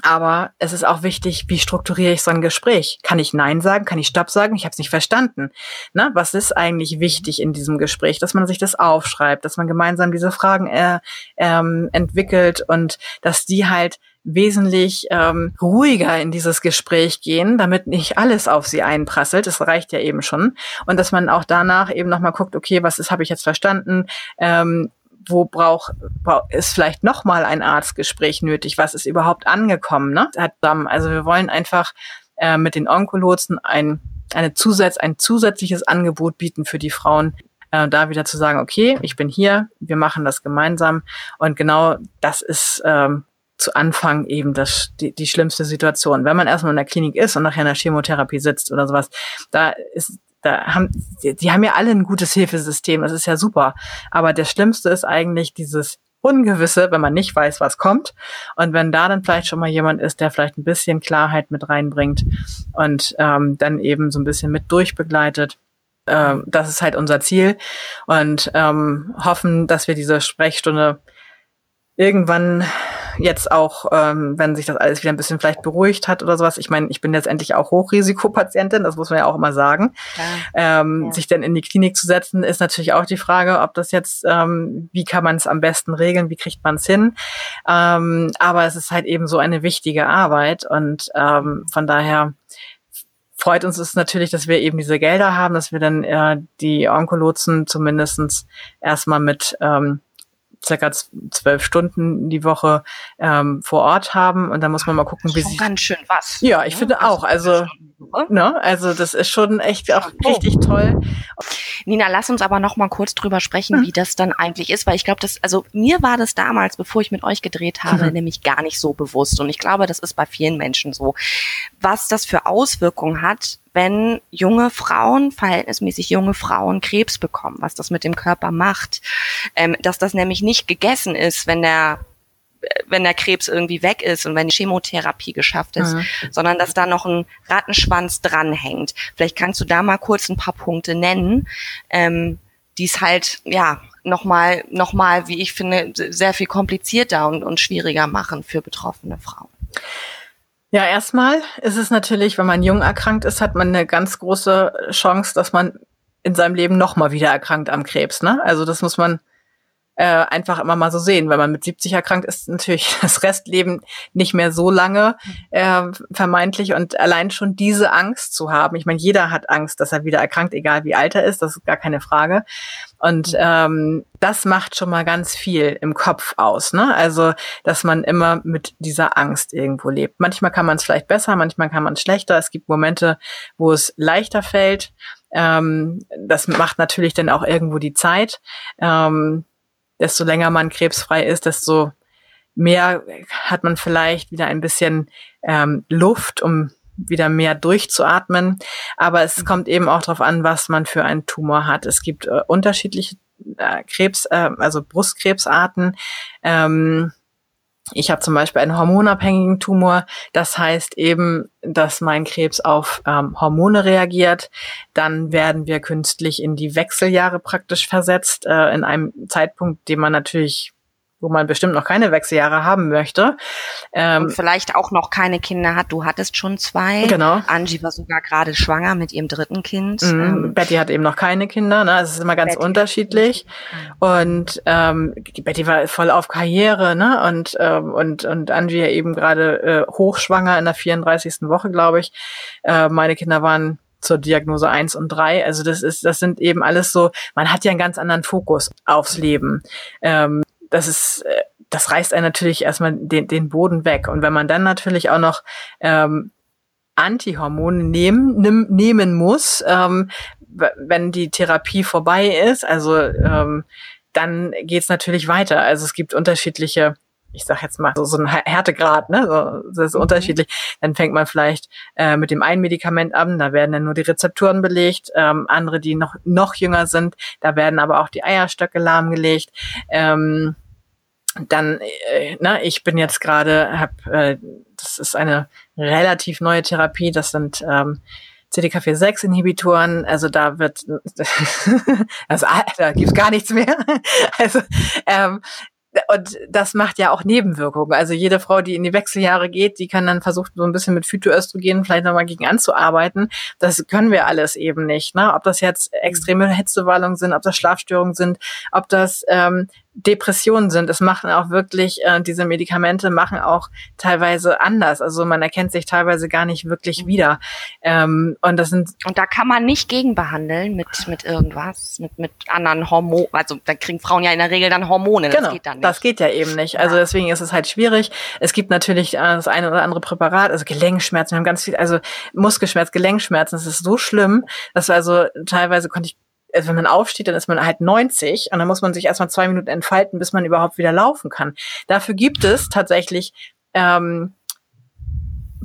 aber es ist auch wichtig, wie strukturiere ich so ein Gespräch? Kann ich Nein sagen? Kann ich Stopp sagen? Ich habe es nicht verstanden. Na, was ist eigentlich wichtig in diesem Gespräch? Dass man sich das aufschreibt, dass man gemeinsam diese Fragen äh, ähm, entwickelt und dass die halt wesentlich ähm, ruhiger in dieses Gespräch gehen, damit nicht alles auf sie einprasselt. Das reicht ja eben schon. Und dass man auch danach eben nochmal guckt, okay, was ist, habe ich jetzt verstanden? Ähm, wo braucht ist vielleicht noch mal ein Arztgespräch nötig? Was ist überhaupt angekommen? Ne? Also wir wollen einfach äh, mit den Onkolotsen ein eine Zusatz, ein zusätzliches Angebot bieten für die Frauen, äh, da wieder zu sagen, okay, ich bin hier, wir machen das gemeinsam und genau das ist ähm, zu Anfang eben das, die, die schlimmste Situation. Wenn man erstmal in der Klinik ist und nachher in der Chemotherapie sitzt oder sowas, da ist da haben, die, die haben ja alle ein gutes Hilfesystem, das ist ja super. Aber das Schlimmste ist eigentlich dieses Ungewisse, wenn man nicht weiß, was kommt. Und wenn da dann vielleicht schon mal jemand ist, der vielleicht ein bisschen Klarheit mit reinbringt und ähm, dann eben so ein bisschen mit durchbegleitet. Ähm, das ist halt unser Ziel. Und ähm, hoffen, dass wir diese Sprechstunde irgendwann jetzt auch, ähm, wenn sich das alles wieder ein bisschen vielleicht beruhigt hat oder sowas. Ich meine, ich bin letztendlich auch Hochrisikopatientin, das muss man ja auch immer sagen. Ähm, ja. Sich dann in die Klinik zu setzen, ist natürlich auch die Frage, ob das jetzt, ähm, wie kann man es am besten regeln, wie kriegt man es hin. Ähm, aber es ist halt eben so eine wichtige Arbeit und ähm, von daher freut uns es natürlich, dass wir eben diese Gelder haben, dass wir dann äh, die Onkolotsen zumindestens erstmal mit ähm, circa zwölf Stunden die Woche ähm, vor Ort haben und da muss man mal gucken, wie sich ganz schön was. Ja, ich ja, finde auch. Also, ne, also das ist schon echt auch oh. richtig toll. Nina, lass uns aber noch mal kurz drüber sprechen, mhm. wie das dann eigentlich ist, weil ich glaube, das, also mir war das damals, bevor ich mit euch gedreht habe, mhm. nämlich gar nicht so bewusst und ich glaube, das ist bei vielen Menschen so, was das für Auswirkungen hat, wenn junge Frauen, verhältnismäßig junge Frauen Krebs bekommen, was das mit dem Körper macht. Ähm, dass das nämlich nicht gegessen ist, wenn der wenn der Krebs irgendwie weg ist und wenn die Chemotherapie geschafft ist, mhm. sondern dass da noch ein Rattenschwanz dranhängt. Vielleicht kannst du da mal kurz ein paar Punkte nennen, ähm, die es halt, ja, nochmal, noch mal, wie ich finde, sehr viel komplizierter und, und schwieriger machen für betroffene Frauen. Ja, erstmal ist es natürlich, wenn man jung erkrankt ist, hat man eine ganz große Chance, dass man in seinem Leben nochmal wieder erkrankt am Krebs. Ne? Also das muss man äh, einfach immer mal so sehen. Wenn man mit 70 erkrankt ist, natürlich [LAUGHS] das Restleben nicht mehr so lange äh, vermeintlich und allein schon diese Angst zu haben. Ich meine, jeder hat Angst, dass er wieder erkrankt, egal wie alt er ist, das ist gar keine Frage. Und ähm, das macht schon mal ganz viel im Kopf aus. Ne? Also, dass man immer mit dieser Angst irgendwo lebt. Manchmal kann man es vielleicht besser, manchmal kann man es schlechter. Es gibt Momente, wo es leichter fällt. Ähm, das macht natürlich dann auch irgendwo die Zeit. Ähm, desto länger man krebsfrei ist, desto mehr hat man vielleicht wieder ein bisschen ähm, Luft, um wieder mehr durchzuatmen. Aber es mhm. kommt eben auch darauf an, was man für einen Tumor hat. Es gibt äh, unterschiedliche äh, Krebs, äh, also Brustkrebsarten. Ähm, ich habe zum Beispiel einen hormonabhängigen Tumor. Das heißt eben, dass mein Krebs auf ähm, Hormone reagiert. Dann werden wir künstlich in die Wechseljahre praktisch versetzt, äh, in einem Zeitpunkt, den man natürlich wo man bestimmt noch keine Wechseljahre haben möchte. Ähm, und vielleicht auch noch keine Kinder hat. Du hattest schon zwei. Genau. Angie war sogar gerade schwanger mit ihrem dritten Kind. Mhm. Ähm, Betty hat eben noch keine Kinder. Ne? Es ist immer ganz Betty unterschiedlich. Und ähm, Betty war voll auf Karriere, ne? Und ähm, und und Angie eben gerade äh, hochschwanger in der 34. Woche, glaube ich. Äh, meine Kinder waren zur Diagnose eins und drei. Also das ist, das sind eben alles so, man hat ja einen ganz anderen Fokus aufs Leben. Ähm, das ist, äh, das reißt einen natürlich erstmal den, den Boden weg. Und wenn man dann natürlich auch noch ähm, Antihormone nehmen, nimm, nehmen muss, ähm, wenn die Therapie vorbei ist, also ähm, dann geht's natürlich weiter. Also es gibt unterschiedliche ich sag jetzt mal, so, so ein Härtegrad, ne? So, das ist mhm. unterschiedlich. Dann fängt man vielleicht äh, mit dem einen Medikament an, da werden dann nur die Rezepturen belegt, ähm, andere, die noch, noch jünger sind, da werden aber auch die Eierstöcke lahmgelegt. Ähm, dann, äh, na, ich bin jetzt gerade, hab, äh, das ist eine relativ neue Therapie, das sind ähm, CDK4-6-Inhibitoren, also da wird, [LAUGHS] also, da gibt's gar nichts mehr. [LAUGHS] Also ähm, und das macht ja auch Nebenwirkungen. Also jede Frau, die in die Wechseljahre geht, die kann dann versuchen, so ein bisschen mit Phytoöstrogen vielleicht nochmal gegen anzuarbeiten. Das können wir alles eben nicht. Ne? Ob das jetzt extreme Hitzewallungen sind, ob das Schlafstörungen sind, ob das ähm, Depressionen sind. Es machen auch wirklich, äh, diese Medikamente machen auch teilweise anders. Also man erkennt sich teilweise gar nicht wirklich wieder. Ähm, und das sind und da kann man nicht gegen behandeln mit mit irgendwas, mit mit anderen Hormonen. Also da kriegen Frauen ja in der Regel dann Hormone. Das genau, geht dann nicht. Das geht ja eben nicht. Also deswegen ist es halt schwierig. Es gibt natürlich äh, das eine oder andere Präparat, also Gelenkschmerzen. Wir haben ganz viel, also Muskelschmerz, Gelenkschmerzen. Das ist so schlimm, dass also teilweise konnte ich also wenn man aufsteht, dann ist man halt 90 und dann muss man sich erstmal zwei Minuten entfalten, bis man überhaupt wieder laufen kann. Dafür gibt es tatsächlich ähm,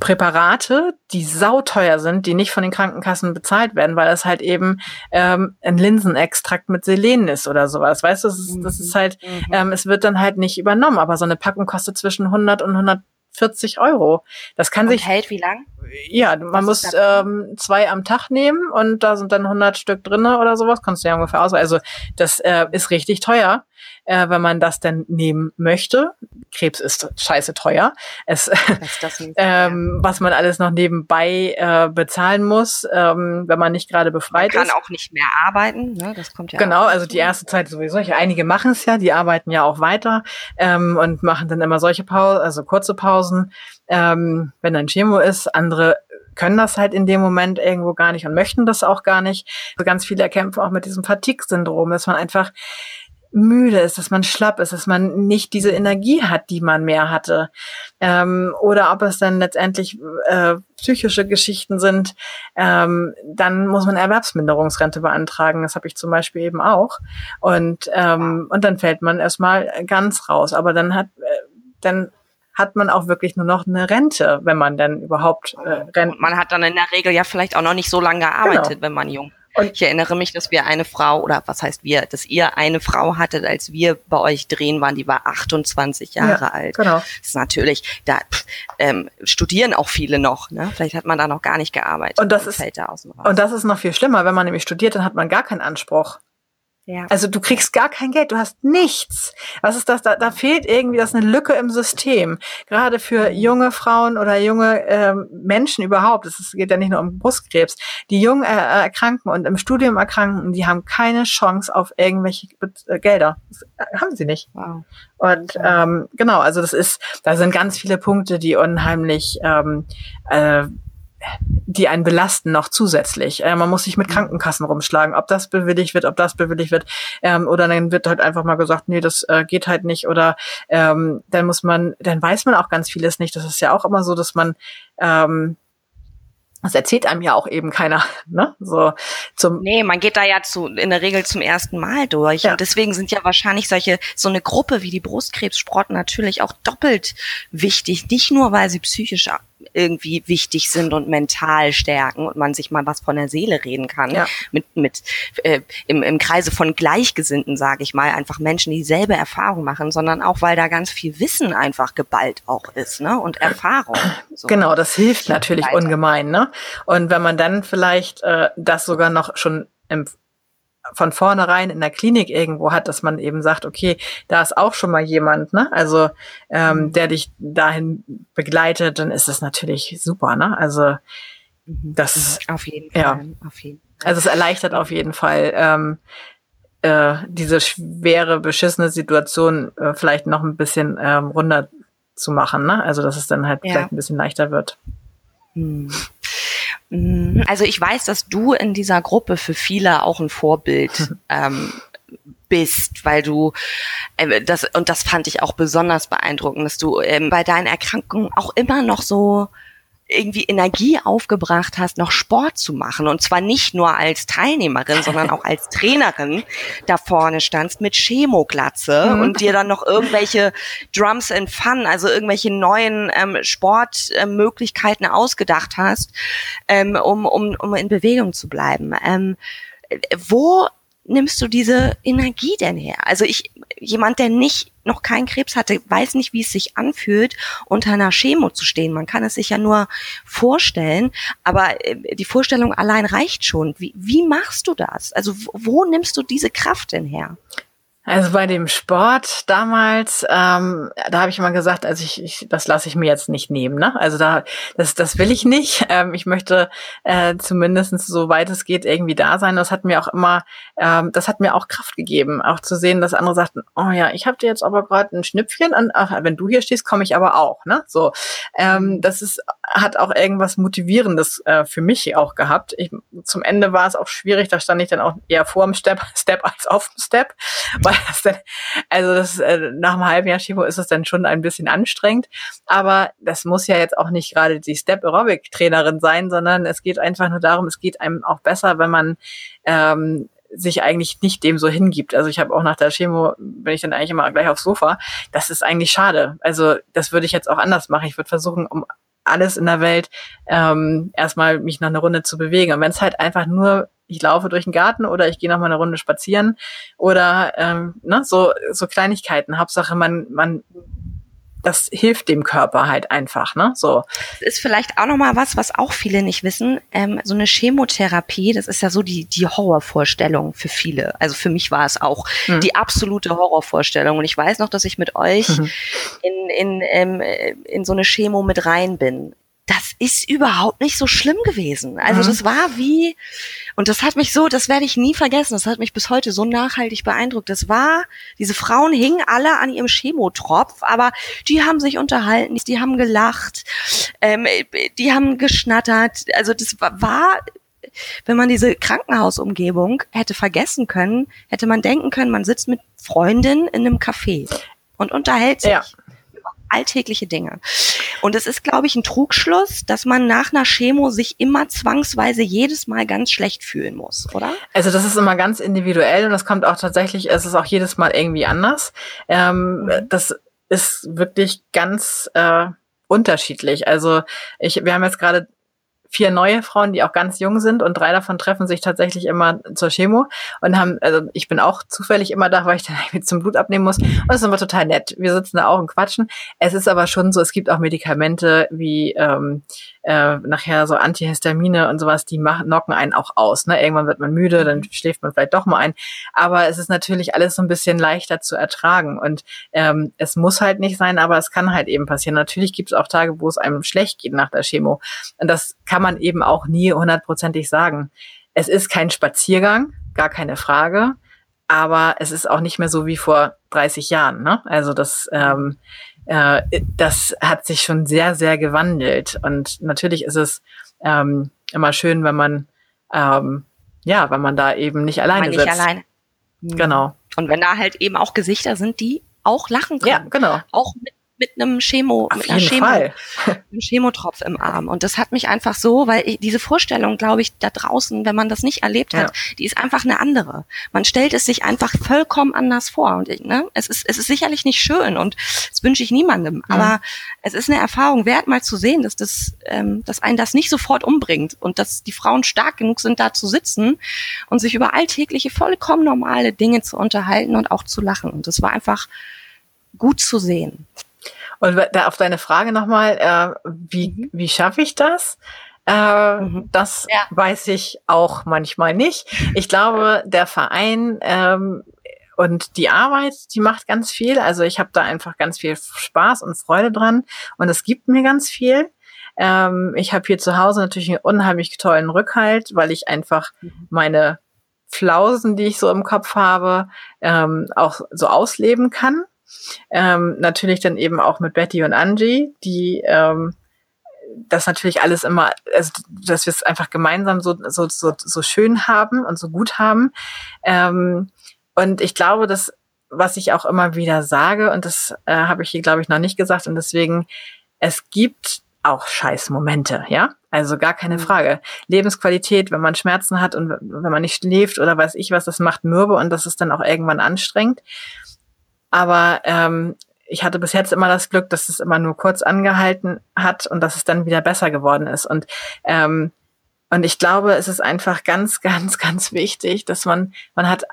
Präparate, die sauteuer sind, die nicht von den Krankenkassen bezahlt werden, weil das halt eben ähm, ein Linsenextrakt mit Selen ist oder sowas. Weißt du, das ist, das ist halt, mhm. ähm, es wird dann halt nicht übernommen, aber so eine Packung kostet zwischen 100 und 100 40 Euro. Das kann und sich. hält wie lang? Ja, man muss ähm, zwei am Tag nehmen und da sind dann 100 Stück drinne oder sowas. Kannst du ja ungefähr aus. Also das äh, ist richtig teuer äh, wenn man das denn nehmen möchte. Krebs ist scheiße teuer. Es, [LAUGHS] ähm, was man alles noch nebenbei äh, bezahlen muss, ähm, wenn man nicht gerade befreit man ist. kann auch nicht mehr arbeiten, ne? das kommt ja Genau, also die erste Zeit sowieso. Einige machen es ja, die arbeiten ja auch weiter ähm, und machen dann immer solche Pausen, also kurze Pausen, ähm, wenn dann Chemo ist. Andere können das halt in dem Moment irgendwo gar nicht und möchten das auch gar nicht. So ganz viele erkämpfen auch mit diesem Fatigue-Syndrom, dass man einfach müde ist, dass man schlapp ist, dass man nicht diese Energie hat, die man mehr hatte. Ähm, oder ob es dann letztendlich äh, psychische Geschichten sind, ähm, dann muss man Erwerbsminderungsrente beantragen. Das habe ich zum Beispiel eben auch. Und, ähm, und dann fällt man erstmal ganz raus. Aber dann hat, äh, dann hat man auch wirklich nur noch eine Rente, wenn man dann überhaupt äh, rennt. Man hat dann in der Regel ja vielleicht auch noch nicht so lange gearbeitet, genau. wenn man jung und ich erinnere mich, dass wir eine Frau, oder was heißt wir, dass ihr eine Frau hattet, als wir bei euch drehen waren, die war 28 Jahre ja, alt. Genau. Das ist natürlich, da ähm, studieren auch viele noch, ne? Vielleicht hat man da noch gar nicht gearbeitet. Und das ist, da und das ist noch viel schlimmer, wenn man nämlich studiert, dann hat man gar keinen Anspruch. Ja. Also du kriegst gar kein Geld, du hast nichts. Was ist das? Da, da fehlt irgendwie das eine Lücke im System. Gerade für junge Frauen oder junge ähm, Menschen überhaupt. Es geht ja nicht nur um Brustkrebs. Die jung äh, erkranken und im Studium erkranken, die haben keine Chance auf irgendwelche äh, Gelder. Das äh, haben sie nicht. Wow. Und ähm, genau, also das ist, da sind ganz viele Punkte, die unheimlich ähm, äh, die einen belasten noch zusätzlich. Äh, man muss sich mit Krankenkassen rumschlagen, ob das bewilligt wird, ob das bewilligt wird. Ähm, oder dann wird halt einfach mal gesagt, nee, das äh, geht halt nicht. Oder ähm, dann muss man, dann weiß man auch ganz vieles nicht. Das ist ja auch immer so, dass man ähm, das erzählt einem ja auch eben keiner, [LAUGHS] ne? So zum Nee, man geht da ja zu in der Regel zum ersten Mal durch ja. und deswegen sind ja wahrscheinlich solche so eine Gruppe wie die Brustkrebssport natürlich auch doppelt wichtig, nicht nur weil sie psychisch irgendwie wichtig sind und mental stärken und man sich mal was von der Seele reden kann ja. mit mit äh, im, im Kreise von Gleichgesinnten sage ich mal einfach Menschen die dieselbe Erfahrung machen sondern auch weil da ganz viel Wissen einfach geballt auch ist ne und Erfahrung so. genau das hilft natürlich weiter. ungemein ne und wenn man dann vielleicht äh, das sogar noch schon im von vornherein in der Klinik irgendwo hat, dass man eben sagt, okay, da ist auch schon mal jemand, ne? Also ähm, mhm. der dich dahin begleitet, dann ist das natürlich super, ne? Also mhm. das auf jeden Fall, ja. auf jeden Fall. Also es erleichtert auf jeden Fall ähm, äh, diese schwere, beschissene Situation äh, vielleicht noch ein bisschen ähm, runder zu machen, ne? Also dass es dann halt ja. vielleicht ein bisschen leichter wird. Mhm. Mhm. Also ich weiß, dass du in dieser Gruppe für viele auch ein Vorbild [LAUGHS] ähm, bist, weil du äh, das und das fand ich auch besonders beeindruckend, dass du ähm, bei deinen Erkrankungen auch immer noch so irgendwie Energie aufgebracht hast, noch Sport zu machen. Und zwar nicht nur als Teilnehmerin, sondern [LAUGHS] auch als Trainerin da vorne standst mit Chemoglatze mhm. und dir dann noch irgendwelche Drums and Fun, also irgendwelche neuen ähm, Sportmöglichkeiten äh, ausgedacht hast, ähm, um, um, um in Bewegung zu bleiben. Ähm, wo nimmst du diese Energie denn her? Also ich, jemand, der nicht noch keinen Krebs hatte, weiß nicht, wie es sich anfühlt, unter einer Chemo zu stehen. Man kann es sich ja nur vorstellen, aber äh, die Vorstellung allein reicht schon. Wie, wie machst du das? Also wo nimmst du diese Kraft denn her? Also bei dem Sport damals, ähm, da habe ich immer gesagt, also ich, ich das lasse ich mir jetzt nicht nehmen. Ne? Also da, das, das will ich nicht. [LAUGHS] Ähm, ich möchte äh, zumindest so weit es geht irgendwie da sein. Das hat mir auch immer, ähm, das hat mir auch Kraft gegeben, auch zu sehen, dass andere sagten, oh ja, ich habe dir jetzt aber gerade ein Schnüpfchen und ach, wenn du hier stehst, komme ich aber auch. Ne? So, ähm, das ist hat auch irgendwas Motivierendes äh, für mich auch gehabt. Ich, zum Ende war es auch schwierig, da stand ich dann auch eher vor dem Step, [LAUGHS] Step als auf dem Step, weil das [LAUGHS] dann, also das äh, nach einem halben Jahr Chemo ist es dann schon ein bisschen anstrengend, aber das muss ja jetzt auch nicht gerade die Step Aerobic Trainerin sein, sondern es geht einfach nur darum, es geht einem auch besser, wenn man ähm, sich eigentlich nicht dem so hingibt. Also ich habe auch nach der Chemo, bin ich dann eigentlich immer gleich aufs Sofa. Das ist eigentlich schade. Also das würde ich jetzt auch anders machen. Ich würde versuchen, um alles in der Welt, ähm, erstmal mich noch eine Runde zu bewegen. Und wenn es halt einfach nur, ich laufe durch den Garten oder ich gehe noch mal eine Runde spazieren oder ähm, ne, so, so Kleinigkeiten. Hauptsache, man, man das hilft dem Körper halt einfach, ne? So. Das ist vielleicht auch noch mal was, was auch viele nicht wissen. Ähm, so eine Chemotherapie, das ist ja so die die Horrorvorstellung für viele. Also für mich war es auch mhm. die absolute Horrorvorstellung. Und ich weiß noch, dass ich mit euch mhm. in in ähm, in so eine Chemo mit rein bin das ist überhaupt nicht so schlimm gewesen. Also mhm. das war wie, und das hat mich so, das werde ich nie vergessen, das hat mich bis heute so nachhaltig beeindruckt. Das war, diese Frauen hingen alle an ihrem Chemotropf, aber die haben sich unterhalten, die haben gelacht, ähm, die haben geschnattert. Also das war, wenn man diese Krankenhausumgebung hätte vergessen können, hätte man denken können, man sitzt mit Freundinnen in einem Café und unterhält sich. Ja alltägliche Dinge. Und es ist, glaube ich, ein Trugschluss, dass man nach einer Chemo sich immer zwangsweise jedes Mal ganz schlecht fühlen muss, oder? Also das ist immer ganz individuell und das kommt auch tatsächlich, es ist auch jedes Mal irgendwie anders. Ähm, mhm. Das ist wirklich ganz äh, unterschiedlich. Also ich, wir haben jetzt gerade vier neue Frauen, die auch ganz jung sind und drei davon treffen sich tatsächlich immer zur Chemo und haben, also ich bin auch zufällig immer da, weil ich dann [LAUGHS] irgendwie zum Blut abnehmen muss und das ist immer total nett. Wir sitzen da auch und quatschen. Es ist aber schon so, es gibt auch Medikamente wie ähm, äh, nachher so Antihistamine und sowas, die machen, knocken einen auch aus. Ne? Irgendwann wird man müde, dann schläft man vielleicht doch mal ein. Aber es ist natürlich alles so ein bisschen leichter zu ertragen. Und ähm, es muss halt nicht sein, aber es kann halt eben passieren. Natürlich gibt es auch Tage, wo es einem schlecht geht nach der Chemo. Und das kann man eben auch nie hundertprozentig sagen. Es ist kein Spaziergang, gar keine Frage aber es ist auch nicht mehr so wie vor 30 Jahren. Ne? Also das ähm, äh, das hat sich schon sehr, sehr gewandelt. Und natürlich ist es ähm, immer schön, wenn man ähm, ja, wenn man da eben nicht alleine man nicht sitzt. alleine. Genau. Und wenn da halt eben auch Gesichter sind, die auch lachen können. Ja, genau. Auch mit mit einem Chemo, Auf mit einer Chemo, [LAUGHS] einem Chemotropf im Arm. Und das hat mich einfach so, weil ich, diese Vorstellung, glaube ich, da draußen, wenn man das nicht erlebt hat, ja. die ist einfach eine andere. Man stellt es sich einfach vollkommen anders vor. Und ich, ne, es ist, es ist sicherlich nicht schön und das wünsche ich niemandem. Mhm. Aber es ist eine Erfahrung wert, mal zu sehen, dass das, ähm, dass einen das nicht sofort umbringt und dass die Frauen stark genug sind, da zu sitzen und sich über alltägliche, vollkommen normale Dinge zu unterhalten und auch zu lachen. Und das war einfach gut zu sehen. Und da auf deine Frage nochmal, äh, wie, mhm. wie schaffe ich das? Äh, mhm. Das ja. weiß ich auch manchmal nicht. Ich glaube, der Verein ähm, und die Arbeit, die macht ganz viel. Also ich habe da einfach ganz viel Spaß und Freude dran und es gibt mir ganz viel. Ähm, ich habe hier zu Hause natürlich einen unheimlich tollen Rückhalt, weil ich einfach mhm. meine Flausen, die ich so im Kopf habe, ähm, auch so ausleben kann. Ähm, natürlich dann eben auch mit Betty und Angie, die ähm, das natürlich alles immer, also dass wir es einfach gemeinsam so, so, so, so schön haben und so gut haben. Ähm, und ich glaube, dass, was ich auch immer wieder sage, und das äh, habe ich hier, glaube ich, noch nicht gesagt, und deswegen, es gibt auch scheiß Momente, ja? Also gar keine mhm. Frage. Lebensqualität, wenn man Schmerzen hat und wenn man nicht schläft oder weiß ich was, das macht mürbe und das ist dann auch irgendwann anstrengend. Aber ähm, ich hatte bis jetzt immer das Glück, dass es immer nur kurz angehalten hat und dass es dann wieder besser geworden ist. Und ähm, und ich glaube, es ist einfach ganz, [LAUGHS] ganz, ganz wichtig, dass man man hat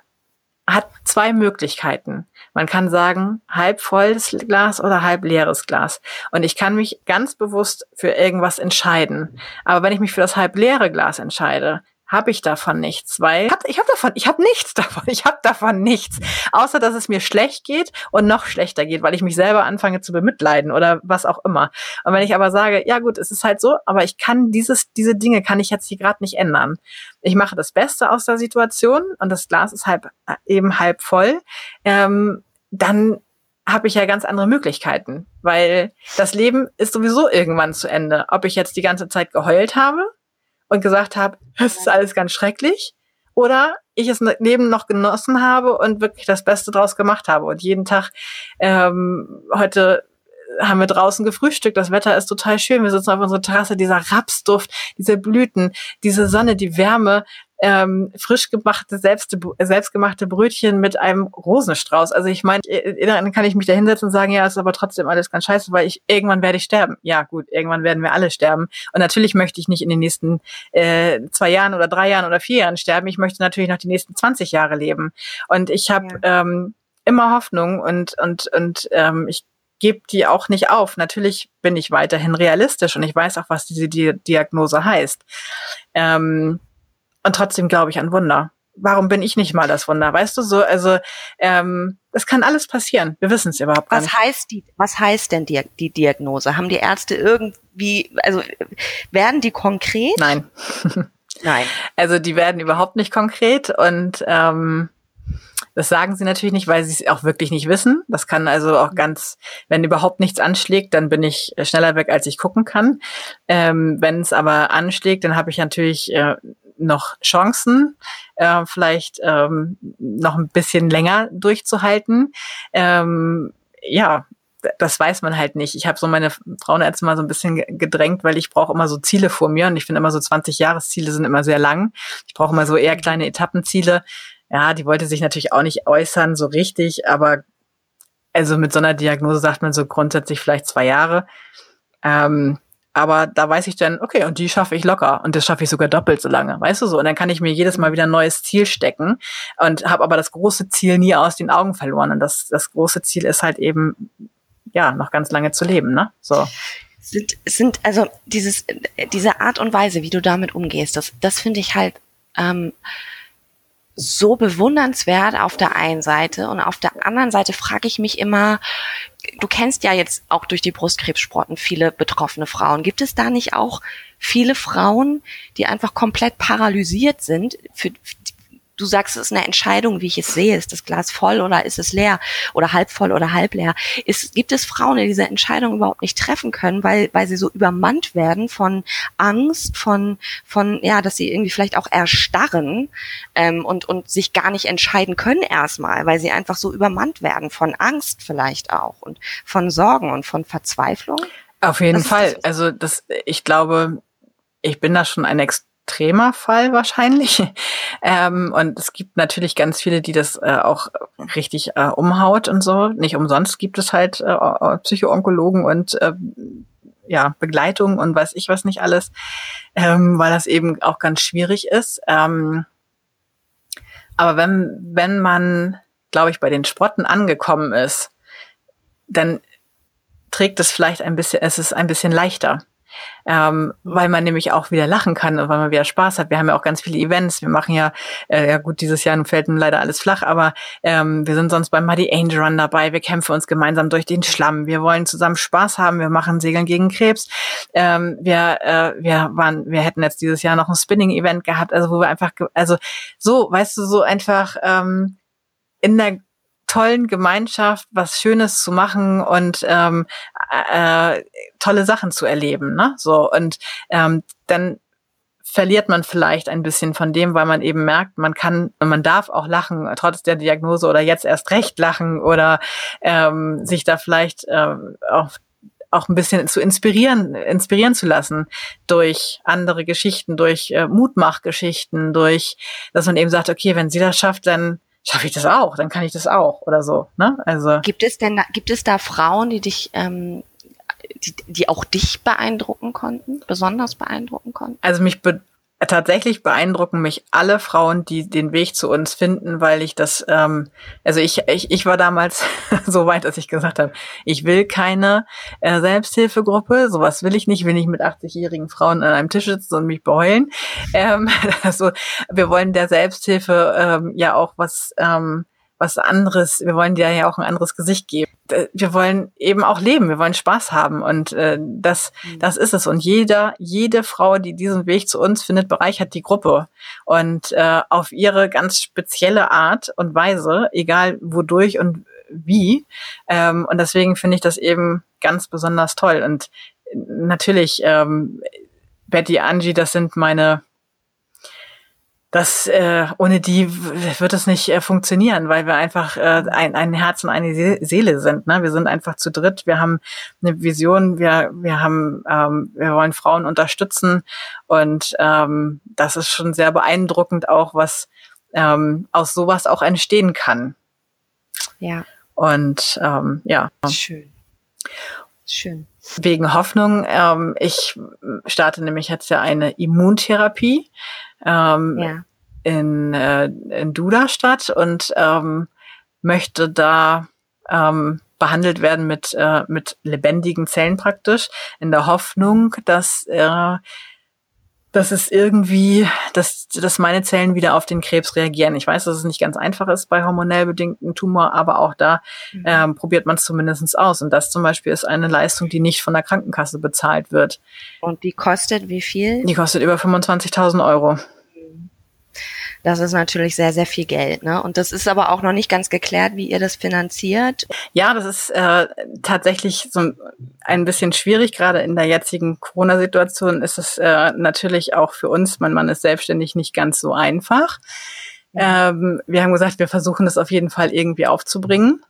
hat zwei Möglichkeiten. Man kann sagen, halb volles Glas oder halb leeres Glas. Und ich kann mich ganz bewusst für irgendwas entscheiden. Aber wenn ich mich für das halb leere Glas entscheide, habe ich davon nichts, weil ich habe davon, ich habe nichts [LAUGHS] davon, ich habe davon nichts, außer dass es mir schlecht geht und noch schlechter geht, weil ich mich selber anfange zu bemitleiden oder was auch immer. Und wenn ich aber sage, ja gut, es ist halt so, aber ich kann dieses, diese Dinge kann ich jetzt hier gerade nicht ändern. Ich mache das Beste aus der Situation und das Glas ist halb eben halb voll. Ähm, dann habe ich ja ganz andere Möglichkeiten, weil das Leben ist sowieso irgendwann zu Ende. Ob ich jetzt die ganze Zeit geheult habe und gesagt habe, es ist alles ganz schrecklich. Oder ich es Leben noch genossen habe und wirklich das Beste draus gemacht habe. Und jeden Tag, ähm, heute haben wir draußen gefrühstückt, das Wetter ist total schön, wir sitzen auf unserer Terrasse, dieser Rapsduft, diese Blüten, diese Sonne, die Wärme, ähm, frisch gemachte, selbst, selbstgemachte Brötchen mit einem Rosenstrauß. Also ich meine, dann kann ich mich da hinsetzen und sagen, ja, ist aber trotzdem alles ganz scheiße, weil ich irgendwann werde ich sterben. Ja, gut, irgendwann werden wir alle sterben. Und natürlich möchte ich nicht in den nächsten äh, zwei Jahren oder drei Jahren oder vier Jahren sterben. Ich möchte natürlich noch die nächsten 20 Jahre leben. Und ich habe ja. ähm, immer Hoffnung und und und ähm, ich gebe die auch nicht auf. Natürlich bin ich weiterhin realistisch und ich weiß auch, was diese Diagnose heißt. Ähm, und trotzdem glaube ich an Wunder. Warum bin ich nicht mal das Wunder? Weißt du so? Also ähm, es kann alles passieren. Wir wissen es überhaupt was nicht. Was heißt die? Was heißt denn die, die Diagnose? Haben die Ärzte irgendwie? Also werden die konkret? Nein. [LAUGHS] Nein. Also die werden überhaupt nicht konkret und ähm, das sagen sie natürlich nicht, weil sie es auch wirklich nicht wissen. Das kann also auch ganz, wenn überhaupt nichts anschlägt, dann bin ich schneller weg, als ich gucken kann. Ähm, wenn es aber anschlägt, dann habe ich natürlich äh, noch Chancen, äh, vielleicht ähm, noch ein bisschen länger durchzuhalten. Ähm, ja, das weiß man halt nicht. Ich habe so meine Frauenärzte mal so ein bisschen gedrängt, weil ich brauche immer so Ziele vor mir und ich finde immer so 20 Jahresziele sind immer sehr lang. Ich brauche immer so eher kleine Etappenziele. Ja, die wollte sich natürlich auch nicht äußern so richtig, aber also mit so einer Diagnose sagt man so grundsätzlich vielleicht zwei Jahre. Ähm, aber da weiß ich dann, okay, und die schaffe ich locker und das schaffe ich sogar doppelt so lange, weißt du so? Und dann kann ich mir jedes Mal wieder ein neues Ziel stecken und habe aber das große Ziel nie aus den Augen verloren. Und das, das große Ziel ist halt eben, ja, noch ganz lange zu leben, ne? So. Sind, sind also dieses, diese Art und Weise, wie du damit umgehst, das, das finde ich halt ähm, so bewundernswert auf der einen Seite und auf der anderen Seite frage ich mich immer, du kennst ja jetzt auch durch die Brustkrebssporten viele betroffene Frauen. Gibt es da nicht auch viele Frauen, die einfach komplett paralysiert sind, für, du sagst, es ist eine Entscheidung, wie ich es sehe. Ist das Glas voll oder ist es leer oder halb voll oder halb leer? Ist, gibt es Frauen, die diese Entscheidung überhaupt nicht treffen können, weil, weil sie so übermannt werden von Angst, von, von, ja, dass sie irgendwie vielleicht auch erstarren ähm, und, und sich gar nicht entscheiden können erstmal, weil sie einfach so übermannt werden von Angst vielleicht auch und von Sorgen und von Verzweiflung? Auf jeden Fall. Also das, ich glaube, ich bin da schon ein Ex extremer Fall wahrscheinlich. [LAUGHS] Ähm, und es gibt natürlich ganz viele, die das äh, auch richtig äh, umhaut und so. Nicht umsonst gibt es halt äh, Psychoonkologen und äh, ja, Begleitung und weiß ich was nicht alles, ähm, weil das eben auch ganz schwierig ist. Ähm, aber wenn, wenn man, glaube ich, bei den Sprotten angekommen ist, dann trägt es vielleicht ein bisschen, es ist ein bisschen leichter ähm, weil man nämlich auch wieder lachen kann und weil man wieder Spaß hat. Wir haben ja auch ganz viele Events. Wir machen ja, äh, ja gut, dieses Jahr fällt nun leider alles flach, aber ähm, wir sind sonst beim Muddy Angel Run dabei. Wir kämpfen uns gemeinsam durch den Schlamm. Wir wollen zusammen Spaß haben. Wir machen Segeln gegen Krebs. Ähm, wir, äh, wir waren, wir hätten jetzt dieses Jahr noch ein Spinning-Event gehabt, also wo wir einfach, also so, weißt du, so einfach ähm, in der tollen Gemeinschaft was Schönes zu machen und ähm, äh, tolle Sachen zu erleben. Ne? So und ähm, dann verliert man vielleicht ein bisschen von dem, weil man eben merkt, man kann, man darf auch lachen, trotz der Diagnose oder jetzt erst recht lachen oder ähm, sich da vielleicht äh, auch auch ein bisschen zu inspirieren, inspirieren zu lassen durch andere Geschichten, durch äh, Mutmachgeschichten, durch, dass man eben sagt, okay, wenn sie das schafft, dann schaffe ich das auch, dann kann ich das auch oder so. Ne? Also gibt es denn, gibt es da Frauen, die dich, ähm, die, die auch dich beeindrucken konnten, besonders beeindrucken konnten? Also mich be tatsächlich beeindrucken mich alle Frauen, die den Weg zu uns finden, weil ich das, ähm, also ich, ich, ich war damals [LAUGHS] so weit, dass ich gesagt habe, ich will keine äh, Selbsthilfegruppe, sowas will ich nicht, will nicht mit 80-jährigen Frauen an einem Tisch sitzen und mich beulen. Ähm, [LAUGHS] also wir wollen der Selbsthilfe ähm, ja auch was ähm, was anderes, wir wollen dir ja auch ein anderes Gesicht geben. Wir wollen eben auch leben, wir wollen Spaß haben und äh, das, mhm. das ist es. Und jeder, jede Frau, die diesen Weg zu uns findet, bereichert die Gruppe und äh, auf ihre ganz spezielle Art und Weise, egal wodurch und wie. Ähm, und deswegen finde ich das eben ganz besonders toll. Und natürlich, ähm, Betty, Angie, das sind meine das äh, ohne die wird es nicht äh, funktionieren, weil wir einfach äh, ein, ein Herz und eine Seele sind. Ne? Wir sind einfach zu dritt. Wir haben eine Vision. Wir wir haben ähm, wir wollen Frauen unterstützen und ähm, das ist schon sehr beeindruckend auch, was ähm, aus sowas auch entstehen kann. Ja. Und ähm, ja. Schön. Schön. Wegen Hoffnung. Ähm, ich starte nämlich jetzt ja eine Immuntherapie ähm, ja. in, äh, in Duderstadt und ähm, möchte da ähm, behandelt werden mit, äh, mit lebendigen Zellen praktisch, in der Hoffnung, dass äh, dass es irgendwie, dass, dass meine Zellen wieder auf den Krebs reagieren. Ich weiß, dass es nicht ganz einfach ist bei hormonell bedingten Tumor, aber auch da mhm. ähm, probiert man es zumindest aus. Und das zum Beispiel ist eine Leistung, die nicht von der Krankenkasse bezahlt wird. Und die kostet wie viel? Die kostet über 25.000 Euro. Das ist natürlich sehr, sehr viel Geld. Ne? Und das ist aber auch noch nicht ganz geklärt, wie ihr das finanziert. Ja, das ist äh, tatsächlich so ein bisschen schwierig. Gerade in der jetzigen Corona-Situation ist es äh, natürlich auch für uns, mein Mann ist selbstständig, nicht ganz so einfach. Ähm, wir haben gesagt, wir versuchen das auf jeden Fall irgendwie aufzubringen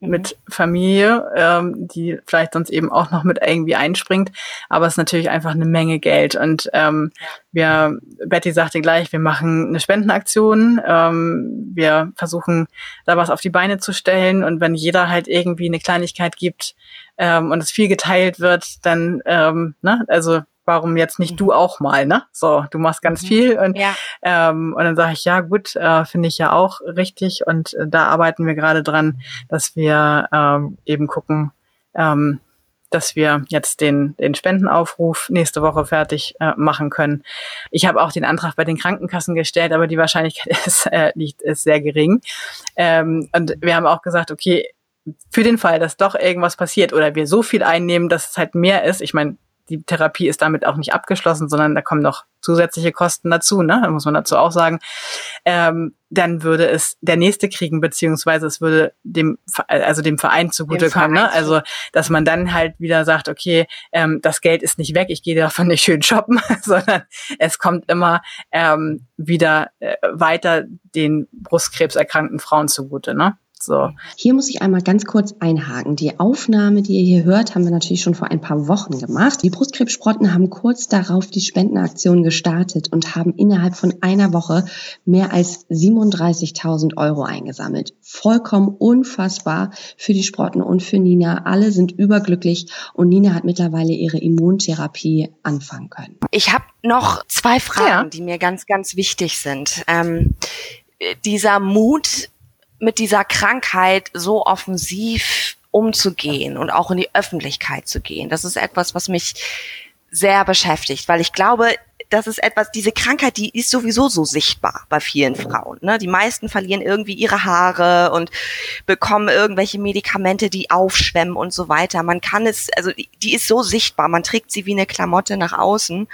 mhm. mit Familie, ähm, die vielleicht sonst eben auch noch mit irgendwie einspringt. Aber es ist natürlich einfach eine Menge Geld. Und ähm, wir, Betty sagte gleich, wir machen eine Spendenaktion. Ähm, wir versuchen da was auf die Beine zu stellen. Und wenn jeder halt irgendwie eine Kleinigkeit gibt ähm, und es viel geteilt wird, dann, ähm, ne, also warum jetzt nicht du auch mal, ne? So, du machst ganz mhm. viel und ja. ähm, und dann sage ich, ja gut, äh, finde ich ja auch richtig und äh, da arbeiten wir gerade dran, dass wir ähm, eben gucken, ähm, dass wir jetzt den, den Spendenaufruf nächste Woche fertig äh, machen können. Ich habe auch den Antrag bei den Krankenkassen gestellt, aber die Wahrscheinlichkeit [LAUGHS] ist, äh, liegt, ist sehr gering. Ähm, und wir haben auch gesagt, okay, für den Fall, dass doch irgendwas passiert oder wir so viel einnehmen, dass es halt mehr ist, ich meine, die Therapie ist damit auch nicht abgeschlossen, sondern da kommen noch zusätzliche Kosten dazu, ne? Da muss man dazu auch sagen. Ähm, dann würde es der nächste kriegen, beziehungsweise es würde dem, also dem Verein zugutekommen, ne? Also, dass man dann halt wieder sagt, okay, ähm, das Geld ist nicht weg, ich gehe davon nicht schön shoppen, [LAUGHS] sondern es kommt immer ähm, wieder äh, weiter den Brustkrebserkrankten Frauen zugute, ne? So. Hier muss ich einmal ganz kurz einhaken. Die Aufnahme, die ihr hier hört, haben wir natürlich schon vor ein paar Wochen gemacht. Die Brustkrebssprotten haben kurz darauf die Spendenaktion gestartet und haben innerhalb von einer Woche mehr als 37.000 Euro eingesammelt. Vollkommen unfassbar für die Sprotten und für Nina. Alle sind überglücklich und Nina hat mittlerweile ihre Immuntherapie anfangen können. Ich habe noch zwei Fragen, ja. die mir ganz, ganz wichtig sind. Ähm, dieser Mut, mit dieser Krankheit so offensiv umzugehen und auch in die Öffentlichkeit zu gehen. Das ist etwas, was mich sehr beschäftigt, weil ich glaube, das ist etwas, diese Krankheit, die ist sowieso so sichtbar bei vielen Frauen. Ne? Die meisten verlieren irgendwie ihre Haare und bekommen irgendwelche Medikamente, die aufschwemmen und so weiter. Man kann es, also die, die ist so sichtbar, man trägt sie wie eine Klamotte nach außen.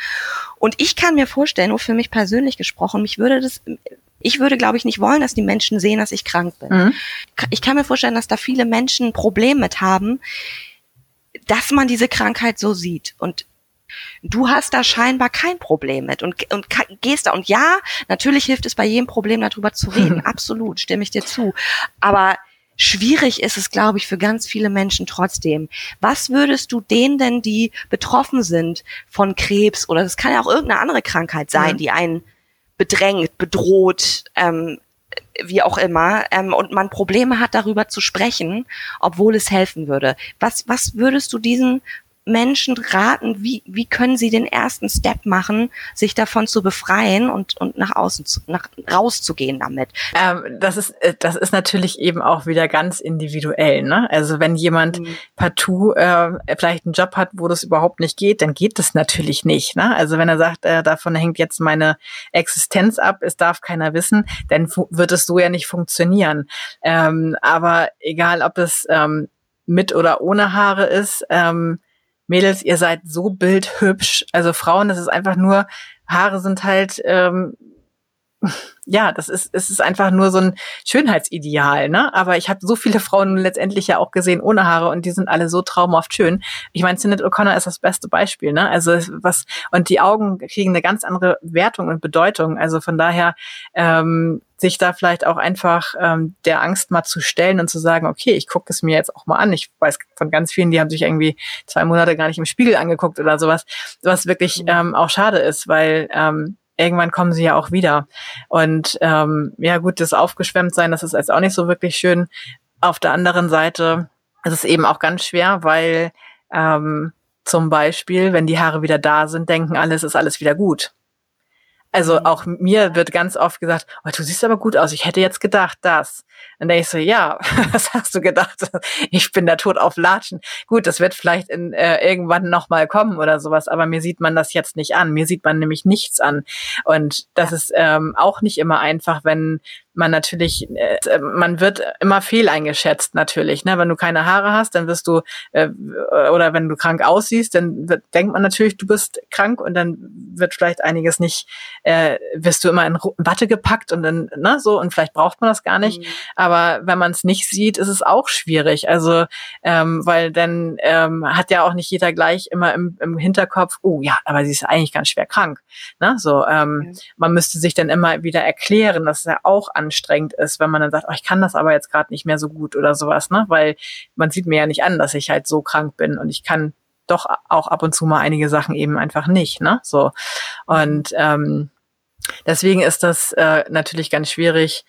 Und ich kann mir vorstellen, nur für mich persönlich gesprochen, mich würde das ich würde, glaube ich, nicht wollen, dass die Menschen sehen, dass ich krank bin. Mhm. Ich kann mir vorstellen, dass da viele Menschen ein Problem mit haben, dass man diese Krankheit so sieht. Und du hast da scheinbar kein Problem mit und, und gehst da. Und ja, natürlich hilft es bei jedem Problem darüber zu reden. [LAUGHS] Absolut, stimme ich dir zu. Aber schwierig ist es, glaube ich, für ganz viele Menschen trotzdem. Was würdest du denen denn, die betroffen sind von Krebs oder das kann ja auch irgendeine andere Krankheit sein, mhm. die einen bedrängt, bedroht, ähm, wie auch immer, ähm, und man Probleme hat, darüber zu sprechen, obwohl es helfen würde. Was, was würdest du diesen Menschen raten, wie, wie können sie den ersten Step machen, sich davon zu befreien und, und nach außen zu, nach, rauszugehen damit? Ähm, das ist, äh, das ist natürlich eben auch wieder ganz individuell, ne? Also wenn jemand mhm. partout äh, vielleicht einen Job hat, wo das überhaupt nicht geht, dann geht das natürlich nicht, ne? Also wenn er sagt, äh, davon hängt jetzt meine Existenz ab, es darf keiner wissen, dann wird es so ja nicht funktionieren. Ähm, aber egal, ob es ähm, mit oder ohne Haare ist, ähm, Mädels, ihr seid so bildhübsch. Also Frauen, das ist einfach nur, Haare sind halt, ähm, ja, das ist, es ist einfach nur so ein Schönheitsideal, ne? Aber ich habe so viele Frauen letztendlich ja auch gesehen ohne Haare und die sind alle so traumhaft schön. Ich meine, Sinead O'Connor ist das beste Beispiel, ne? Also was und die Augen kriegen eine ganz andere Wertung und Bedeutung. Also von daher ähm, sich da vielleicht auch einfach ähm, der Angst mal zu stellen und zu sagen, okay, ich gucke es mir jetzt auch mal an. Ich weiß von ganz vielen, die haben sich irgendwie zwei Monate gar nicht im Spiegel angeguckt oder sowas, was wirklich mhm. ähm, auch schade ist, weil ähm, irgendwann kommen sie ja auch wieder. Und ähm, ja gut, das aufgeschwemmt sein, das ist jetzt auch nicht so wirklich schön. Auf der anderen Seite ist es eben auch ganz schwer, weil ähm, zum Beispiel, wenn die Haare wieder da sind, denken alles ist alles wieder gut. Also auch mir wird ganz oft gesagt, oh, du siehst aber gut aus, ich hätte jetzt gedacht, das. Dann denke ich so, ja, [LAUGHS] was hast du gedacht? Ich bin da tot auf Latschen. Gut, das wird vielleicht in, äh, irgendwann nochmal kommen oder sowas, aber mir sieht man das jetzt nicht an. Mir sieht man nämlich nichts an. Und das ist ähm, auch nicht immer einfach, wenn man natürlich, äh, man wird immer fehl eingeschätzt natürlich. Ne? Wenn du keine Haare hast, dann wirst du, äh, oder wenn du krank aussiehst, dann wird, denkt man natürlich, du bist krank und dann wird vielleicht einiges nicht, äh, wirst du immer in Watte gepackt und dann, ne, so, und vielleicht braucht man das gar nicht. Mhm. Aber wenn man es nicht sieht, ist es auch schwierig. Also, ähm, weil dann ähm, hat ja auch nicht jeder gleich immer im, im Hinterkopf, oh ja, aber sie ist eigentlich ganz schwer krank. Ne? So, ähm, mhm. man müsste sich dann immer wieder erklären, dass es ja auch anstrengend ist, wenn man dann sagt, oh, ich kann das aber jetzt gerade nicht mehr so gut oder sowas, ne? Weil man sieht mir ja nicht an, dass ich halt so krank bin und ich kann doch auch ab und zu mal einige Sachen eben einfach nicht, ne? So. Und ähm, deswegen ist das äh, natürlich ganz schwierig,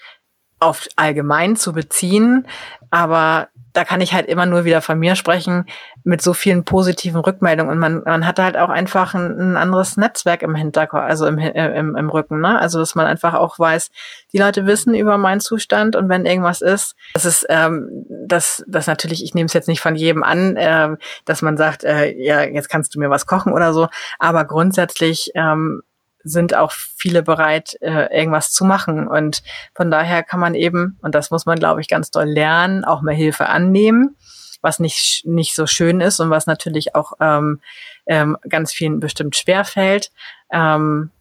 auf allgemein zu beziehen. Aber da kann ich halt immer nur wieder von mir sprechen mit so vielen positiven Rückmeldungen. Und man, man hat halt auch einfach ein, ein anderes Netzwerk im Hinterkopf, also im, im, im Rücken. Ne? Also dass man einfach auch weiß, die Leute wissen über meinen Zustand und wenn irgendwas ist, das ist ähm, das, das natürlich, ich nehme es jetzt nicht von jedem an, äh, dass man sagt, äh, ja, jetzt kannst du mir was kochen oder so. Aber grundsätzlich ähm, sind auch viele bereit, äh, irgendwas zu machen. Und von daher kann man eben, und das muss man, glaube ich, ganz doll lernen, auch mehr Hilfe annehmen, was nicht, nicht so schön ist und was natürlich auch ähm, ähm, ganz vielen bestimmt schwer fällt. Ähm,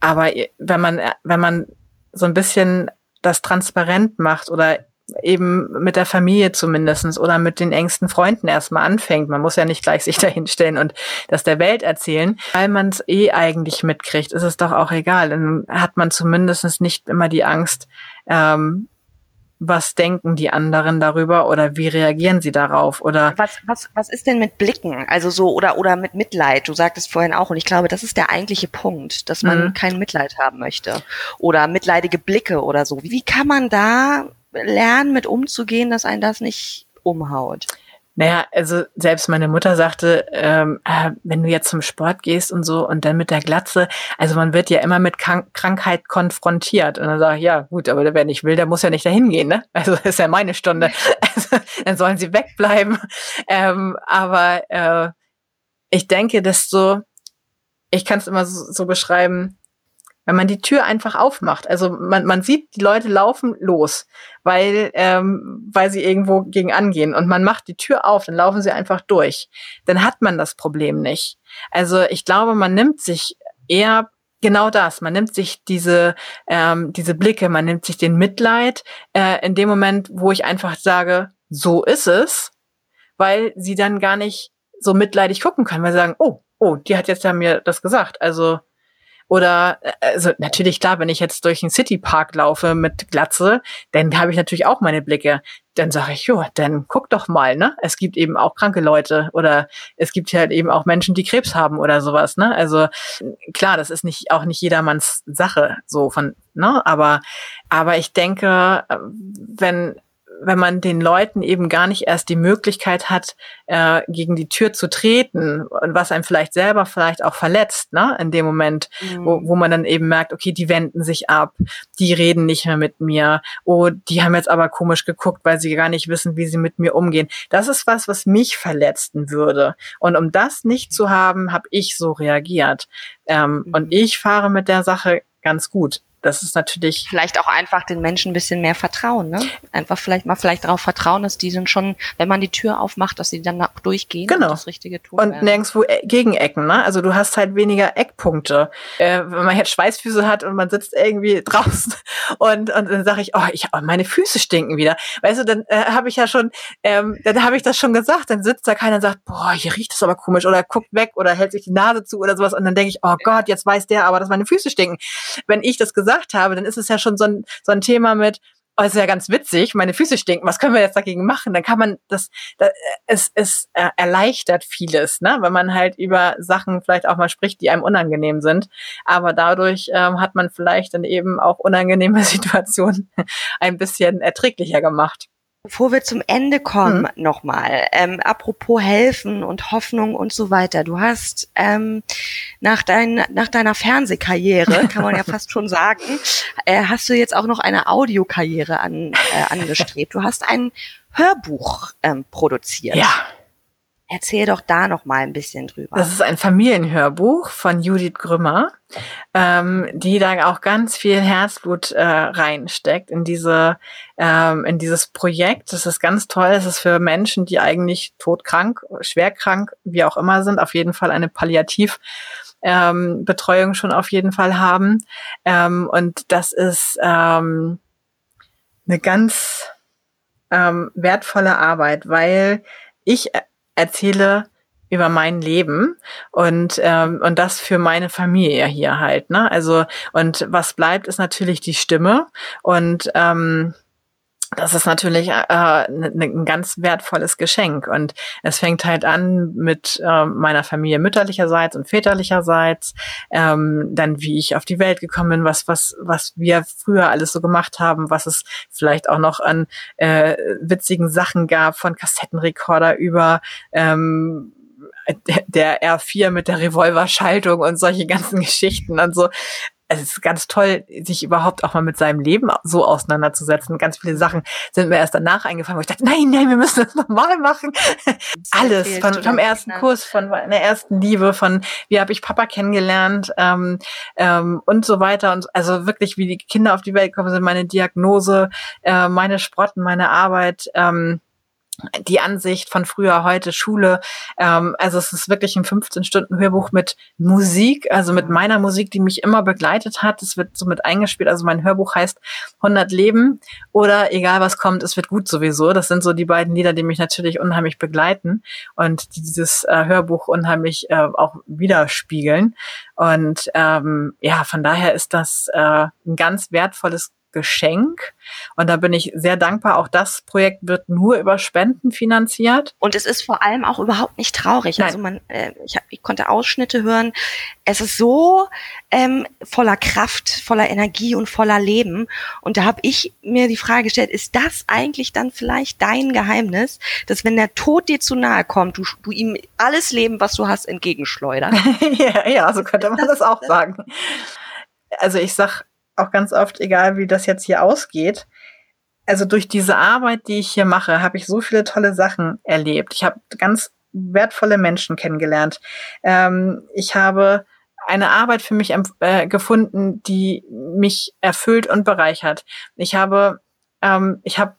aber wenn man, wenn man so ein bisschen das transparent macht oder eben mit der Familie zumindestens oder mit den engsten Freunden erstmal anfängt. Man muss ja nicht gleich sich [LAUGHS] dahinstellen und das der Welt erzählen. Weil man es eh eigentlich mitkriegt, ist es doch auch egal. Dann hat man zumindest nicht immer die Angst, ähm, was denken die anderen darüber oder wie reagieren sie darauf oder was was was ist denn mit Blicken also so oder oder mit Mitleid du sagtest vorhin auch und ich glaube das ist der eigentliche Punkt dass man mhm. kein Mitleid haben möchte oder mitleidige Blicke oder so wie kann man da lernen, mit umzugehen, dass ein das nicht umhaut? Naja, also selbst meine Mutter sagte, ähm, äh, wenn du jetzt zum Sport gehst und so und dann mit der Glatze, also man wird ja immer mit Krank Krankheit konfrontiert. Und dann sage ich, ja gut, aber wer nicht will, der muss ja nicht dahin gehen, ne? Also das ist ja meine Stunde. [LAUGHS] Also, dann sollen sie wegbleiben. Ähm, aber äh, ich denke, dass so, ich kann es immer so, so beschreiben, wenn man die Tür einfach aufmacht. Also man, man sieht, die Leute laufen los, weil, ähm, weil sie irgendwo gegen angehen und man macht die Tür auf, dann laufen sie einfach durch. Dann hat man das Problem nicht. Also ich glaube, man nimmt sich eher genau das. Man nimmt sich diese, ähm, diese Blicke, man nimmt sich den Mitleid äh, in dem Moment, wo ich einfach sage, so ist es, weil sie dann gar nicht so mitleidig gucken können, weil sie sagen, oh, oh, die hat jetzt ja mir das gesagt. Also oder äh, also natürlich klar, wenn ich jetzt durch einen Citypark laufe mit Glatze, dann habe ich natürlich auch meine Blicke. Dann sage ich, jo, dann guck doch mal, ne? Es gibt eben auch kranke Leute oder es gibt halt eben auch Menschen, die Krebs haben oder sowas, ne? Also klar, das ist nicht auch nicht jedermanns Sache so von, ne? Aber aber ich denke, äh, wenn wenn man den Leuten eben gar nicht erst die Möglichkeit hat, äh, gegen die Tür zu treten und was einem vielleicht selber vielleicht auch verletzt, ne, in dem Moment, mhm. wo, wo man dann eben merkt, okay, die wenden sich ab, die reden nicht mehr mit mir, oh, die haben jetzt aber komisch geguckt, weil sie gar nicht wissen, wie sie mit mir umgehen. Das ist was, was mich verletzen würde. Und um das nicht zu haben, habe ich so reagiert. Ähm, mhm. Und ich fahre mit der Sache ganz gut das ist natürlich. Vielleicht auch einfach den Menschen ein bisschen mehr vertrauen, ne? Einfach vielleicht mal vielleicht darauf vertrauen, dass die sind schon, wenn man die Tür aufmacht, dass sie dann durchgehen genau. und das Richtige tun. Und werden. nirgendwo e Gegenecken, ne? Also du hast halt weniger Eckpunkte. Äh, wenn man jetzt Schweißfüße hat und man sitzt irgendwie [LAUGHS] draußen und, und dann sage ich, oh, ich, oh, meine Füße stinken wieder. Weißt du, dann äh, habe ich ja schon, ähm, dann habe ich das schon gesagt, dann sitzt da keiner und sagt, boah, hier riecht es aber komisch oder guckt weg oder hält sich die Nase zu oder sowas und dann denke ich, oh Gott, jetzt weiß der aber, dass meine Füße stinken. Wenn ich das gesagt gesagt habe, dann ist es ja schon so ein, so ein Thema mit, oh, ist ja ganz witzig, meine Füße stinken, was können wir jetzt dagegen machen? Dann kann man das, das es, es äh, erleichtert vieles, ne? wenn man halt über Sachen vielleicht auch mal spricht, die einem unangenehm sind. Aber dadurch ähm, hat man vielleicht dann eben auch unangenehme [LAUGHS] Situationen ein bisschen erträglicher gemacht. Bevor wir zum Ende kommen, mhm. nochmal, ähm, apropos helfen und Hoffnung und so weiter. Du hast ähm, nach, dein, nach deiner Fernsehkarriere, [LAUGHS] kann man ja fast schon sagen, äh, hast du jetzt auch noch eine Audiokarriere an, äh, angestrebt. Du hast ein Hörbuch ähm, produziert. Ja. Erzähl doch da noch mal ein bisschen drüber. Das ist ein Familienhörbuch von Judith Grümmer, ähm, die da auch ganz viel Herzblut äh, reinsteckt in diese ähm, in dieses Projekt. Das ist ganz toll. Es ist für Menschen, die eigentlich todkrank, schwerkrank, wie auch immer sind, auf jeden Fall eine Palliativ ähm, Betreuung schon auf jeden Fall haben. Ähm, und das ist ähm, eine ganz ähm, wertvolle Arbeit, weil ich erzähle über mein Leben und ähm, und das für meine Familie hier halt ne? Also und was bleibt ist natürlich die Stimme und ähm, das ist natürlich äh, ne, ne, ein ganz wertvolles Geschenk. Und es fängt halt an mit äh, meiner Familie mütterlicherseits und väterlicherseits, ähm, dann wie ich auf die Welt gekommen bin, was, was, was wir früher alles so gemacht haben, was es vielleicht auch noch an äh, witzigen Sachen gab, von Kassettenrekorder über ähm, der R4 mit der Revolverschaltung und solche ganzen [LAUGHS] Geschichten und so es ist ganz toll, sich überhaupt auch mal mit seinem Leben so auseinanderzusetzen. Ganz viele Sachen sind mir erst danach eingefallen, wo ich dachte, nein, nein, wir müssen das nochmal machen. [LAUGHS] Alles, von, vom ersten? Kurs, von meiner ersten Liebe, von wie habe ich Papa kennengelernt ähm, ähm, und so weiter. Und also wirklich, wie die Kinder auf die Welt kommen sind, meine Diagnose, äh, meine Sprotten, meine Arbeit. Ähm, die Ansicht von früher, heute, Schule. Ähm, also es ist wirklich ein 15-Stunden-Hörbuch mit Musik, also mit meiner Musik, die mich immer begleitet hat. Es wird so mit eingespielt. Also mein Hörbuch heißt 100 Leben oder egal was kommt, es wird gut sowieso. Das sind so die beiden Lieder, die mich natürlich unheimlich begleiten und die dieses äh, Hörbuch unheimlich äh, auch widerspiegeln. Und ähm, ja, von daher ist das äh, ein ganz wertvolles Geschenk. Und da bin ich sehr dankbar. Auch das Projekt wird nur über Spenden finanziert. Und es ist vor allem auch überhaupt nicht traurig. Nein. Also man, äh, ich, hab, ich konnte Ausschnitte hören. Es ist so ähm, voller Kraft, voller Energie und voller Leben. Und da habe ich mir die Frage gestellt: Ist das eigentlich dann vielleicht dein Geheimnis, dass wenn der Tod dir zu nahe kommt, du, du ihm alles Leben, was du hast, entgegenschleuderst? [LAUGHS] ja, ja, so könnte man das auch sagen. Also ich sag auch ganz oft, egal wie das jetzt hier ausgeht, also durch diese Arbeit, die ich hier mache, habe ich so viele tolle Sachen erlebt. Ich habe ganz wertvolle Menschen kennengelernt. Ähm, ich habe eine Arbeit für mich äh, gefunden, die mich erfüllt und bereichert. Ich habe, ähm, ich habe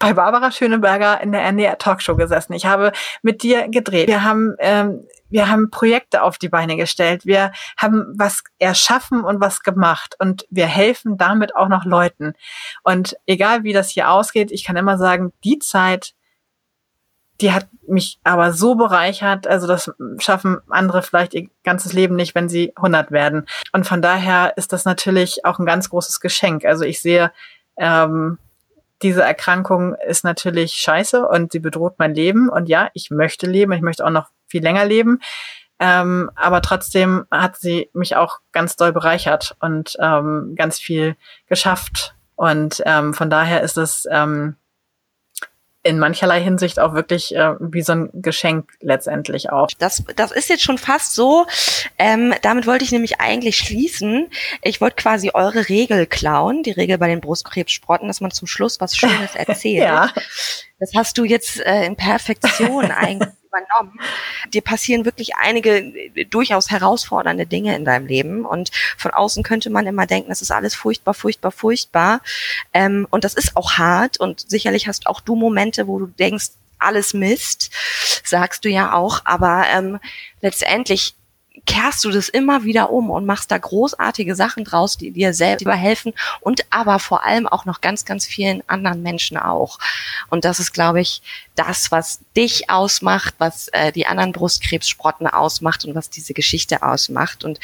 bei Barbara Schöneberger in der NDR Talkshow gesessen. Ich habe mit dir gedreht. Wir haben, ähm, wir haben Projekte auf die Beine gestellt. Wir haben was erschaffen und was gemacht und wir helfen damit auch noch Leuten. Und egal wie das hier ausgeht, ich kann immer sagen, die Zeit, die hat mich aber so bereichert, also das schaffen andere vielleicht ihr ganzes Leben nicht, wenn sie 100 werden. Und von daher ist das natürlich auch ein ganz großes Geschenk. Also ich sehe ähm, diese Erkrankung ist natürlich scheiße und sie bedroht mein Leben. Und ja, ich möchte leben, ich möchte auch noch viel länger leben. Ähm, aber trotzdem hat sie mich auch ganz doll bereichert und ähm, ganz viel geschafft. Und ähm, von daher ist es ähm, in mancherlei Hinsicht auch wirklich äh, wie so ein Geschenk letztendlich auch. Das, das ist jetzt schon fast so. Ähm, damit wollte ich nämlich eigentlich schließen. Ich wollte quasi eure Regel klauen, die Regel bei den Brustkrebssprotten, dass man zum Schluss was Schönes [LAUGHS] erzählt. ja. Das hast du jetzt äh, in Perfektion [LAUGHS] eigentlich übernommen. Dir passieren wirklich einige äh, durchaus herausfordernde Dinge in deinem Leben und von außen könnte man immer denken, das ist alles furchtbar, furchtbar, furchtbar. Ähm, und das ist auch hart und sicherlich hast auch du Momente, wo du denkst, alles Mist, sagst du ja auch, aber ähm, letztendlich kehrst du das immer wieder um und machst da großartige Sachen draus, die dir selbst helfen und aber vor allem auch noch ganz, ganz vielen anderen Menschen auch. Und das ist, glaube ich, das, was dich ausmacht, was äh, die anderen Brustkrebssprotten ausmacht und was diese Geschichte ausmacht. Und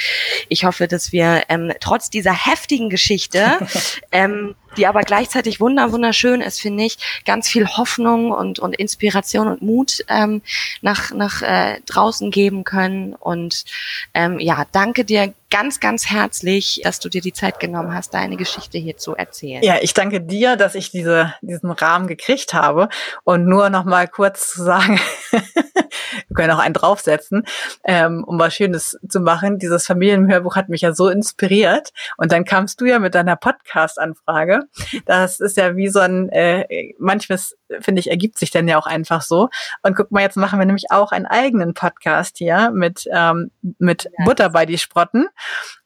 ich hoffe, dass wir ähm, trotz dieser heftigen Geschichte, [LAUGHS] ähm, die aber gleichzeitig wunder wunderschön ist, finde ich, ganz viel Hoffnung und, und Inspiration und Mut ähm, nach, nach äh, draußen geben können. Und ähm, ja, danke dir ganz, ganz herzlich, dass du dir die Zeit genommen hast, deine Geschichte hier zu erzählen. Ja, ich danke dir, dass ich diese, diesen Rahmen gekriegt habe. Und nur noch mal kurz zu sagen, [LAUGHS] wir können auch einen draufsetzen, ähm, um was Schönes zu machen. Dieses Familienhörbuch hat mich ja so inspiriert. Und dann kamst du ja mit deiner Podcast-Anfrage. Das ist ja wie so ein, äh, manches finde ich, ergibt sich dann ja auch einfach so. Und guck mal, jetzt machen wir nämlich auch einen eigenen Podcast hier mit, ähm, mit ja. Butter bei die Sprotten.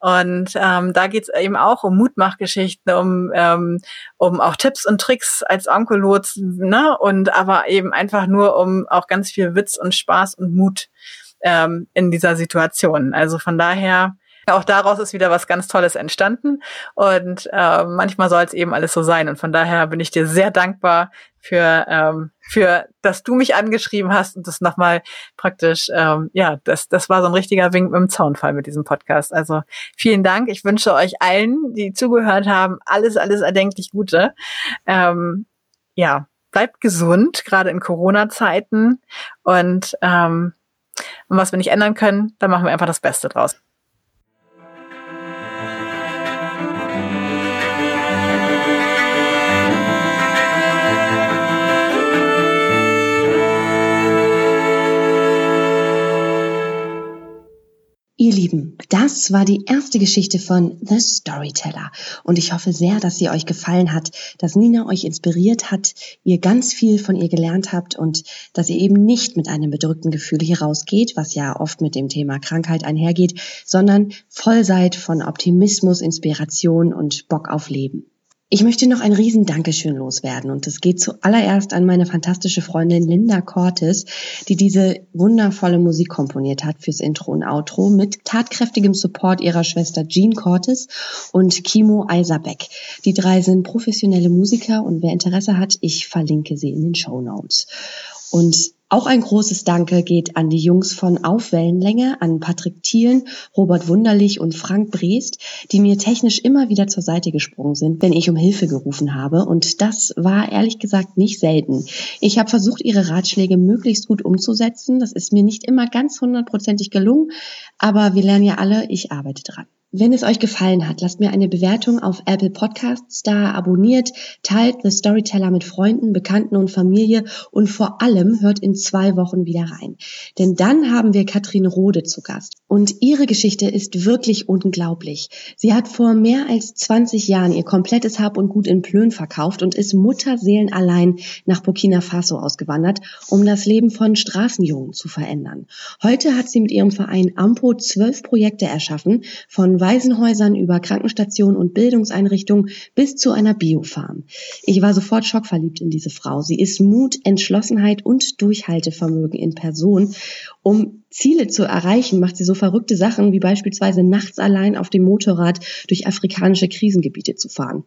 Und ähm, da geht's eben auch um Mutmachgeschichten, um, ähm, um auch Tipps und Tricks als Onkelot, ne? Und aber eben einfach nur um auch ganz viel Witz und Spaß und Mut ähm, in dieser Situation. Also von daher auch daraus ist wieder was ganz Tolles entstanden. Und äh, manchmal soll es eben alles so sein. Und von daher bin ich dir sehr dankbar für ähm, für dass du mich angeschrieben hast und das nochmal praktisch ähm, ja das das war so ein richtiger Wink mit dem Zaunfall mit diesem Podcast. Also vielen Dank. Ich wünsche euch allen die zugehört haben alles alles erdenklich Gute. Ähm, ja bleibt gesund gerade in Corona Zeiten und ähm, und was wir nicht ändern können, dann machen wir einfach das Beste draus. Ihr Lieben, das war die erste Geschichte von The Storyteller und ich hoffe sehr, dass sie euch gefallen hat, dass Nina euch inspiriert hat, ihr ganz viel von ihr gelernt habt und dass ihr eben nicht mit einem bedrückten Gefühl hier rausgeht, was ja oft mit dem Thema Krankheit einhergeht, sondern voll seid von Optimismus, Inspiration und Bock auf Leben. Ich möchte noch ein riesen Dankeschön loswerden und das geht zuallererst an meine fantastische Freundin Linda Cortes, die diese wundervolle Musik komponiert hat fürs Intro und Outro mit tatkräftigem Support ihrer Schwester Jean Cortes und Kimo Eiserbeck. Die drei sind professionelle Musiker und wer Interesse hat, ich verlinke sie in den Show Notes. Und auch ein großes Danke geht an die Jungs von Auf Wellenlänge, an Patrick Thielen, Robert Wunderlich und Frank Breest, die mir technisch immer wieder zur Seite gesprungen sind, wenn ich um Hilfe gerufen habe. Und das war ehrlich gesagt nicht selten. Ich habe versucht, ihre Ratschläge möglichst gut umzusetzen. Das ist mir nicht immer ganz hundertprozentig gelungen, aber wir lernen ja alle, ich arbeite dran. Wenn es euch gefallen hat, lasst mir eine Bewertung auf Apple Podcasts da, abonniert, teilt The Storyteller mit Freunden, Bekannten und Familie und vor allem hört in zwei Wochen wieder rein. Denn dann haben wir Katrin Rode zu Gast. Und ihre Geschichte ist wirklich unglaublich. Sie hat vor mehr als 20 Jahren ihr komplettes Hab und Gut in Plön verkauft und ist mutterseelenallein nach Burkina Faso ausgewandert, um das Leben von Straßenjungen zu verändern. Heute hat sie mit ihrem Verein Ampo zwölf Projekte erschaffen, von Waisenhäusern über Krankenstationen und Bildungseinrichtungen bis zu einer Biofarm. Ich war sofort schockverliebt in diese Frau. Sie ist Mut, Entschlossenheit und Durchhaltevermögen in Person. Um Ziele zu erreichen, macht sie so verrückte Sachen wie beispielsweise nachts allein auf dem Motorrad durch afrikanische Krisengebiete zu fahren.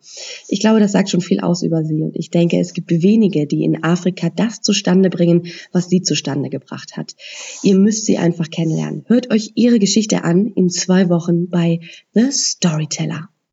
Ich glaube, das sagt schon viel aus über sie und ich denke, es gibt wenige, die in Afrika das zustande bringen, was sie zustande gebracht hat. Ihr müsst sie einfach kennenlernen. Hört euch ihre Geschichte an in zwei Wochen bei The Storyteller.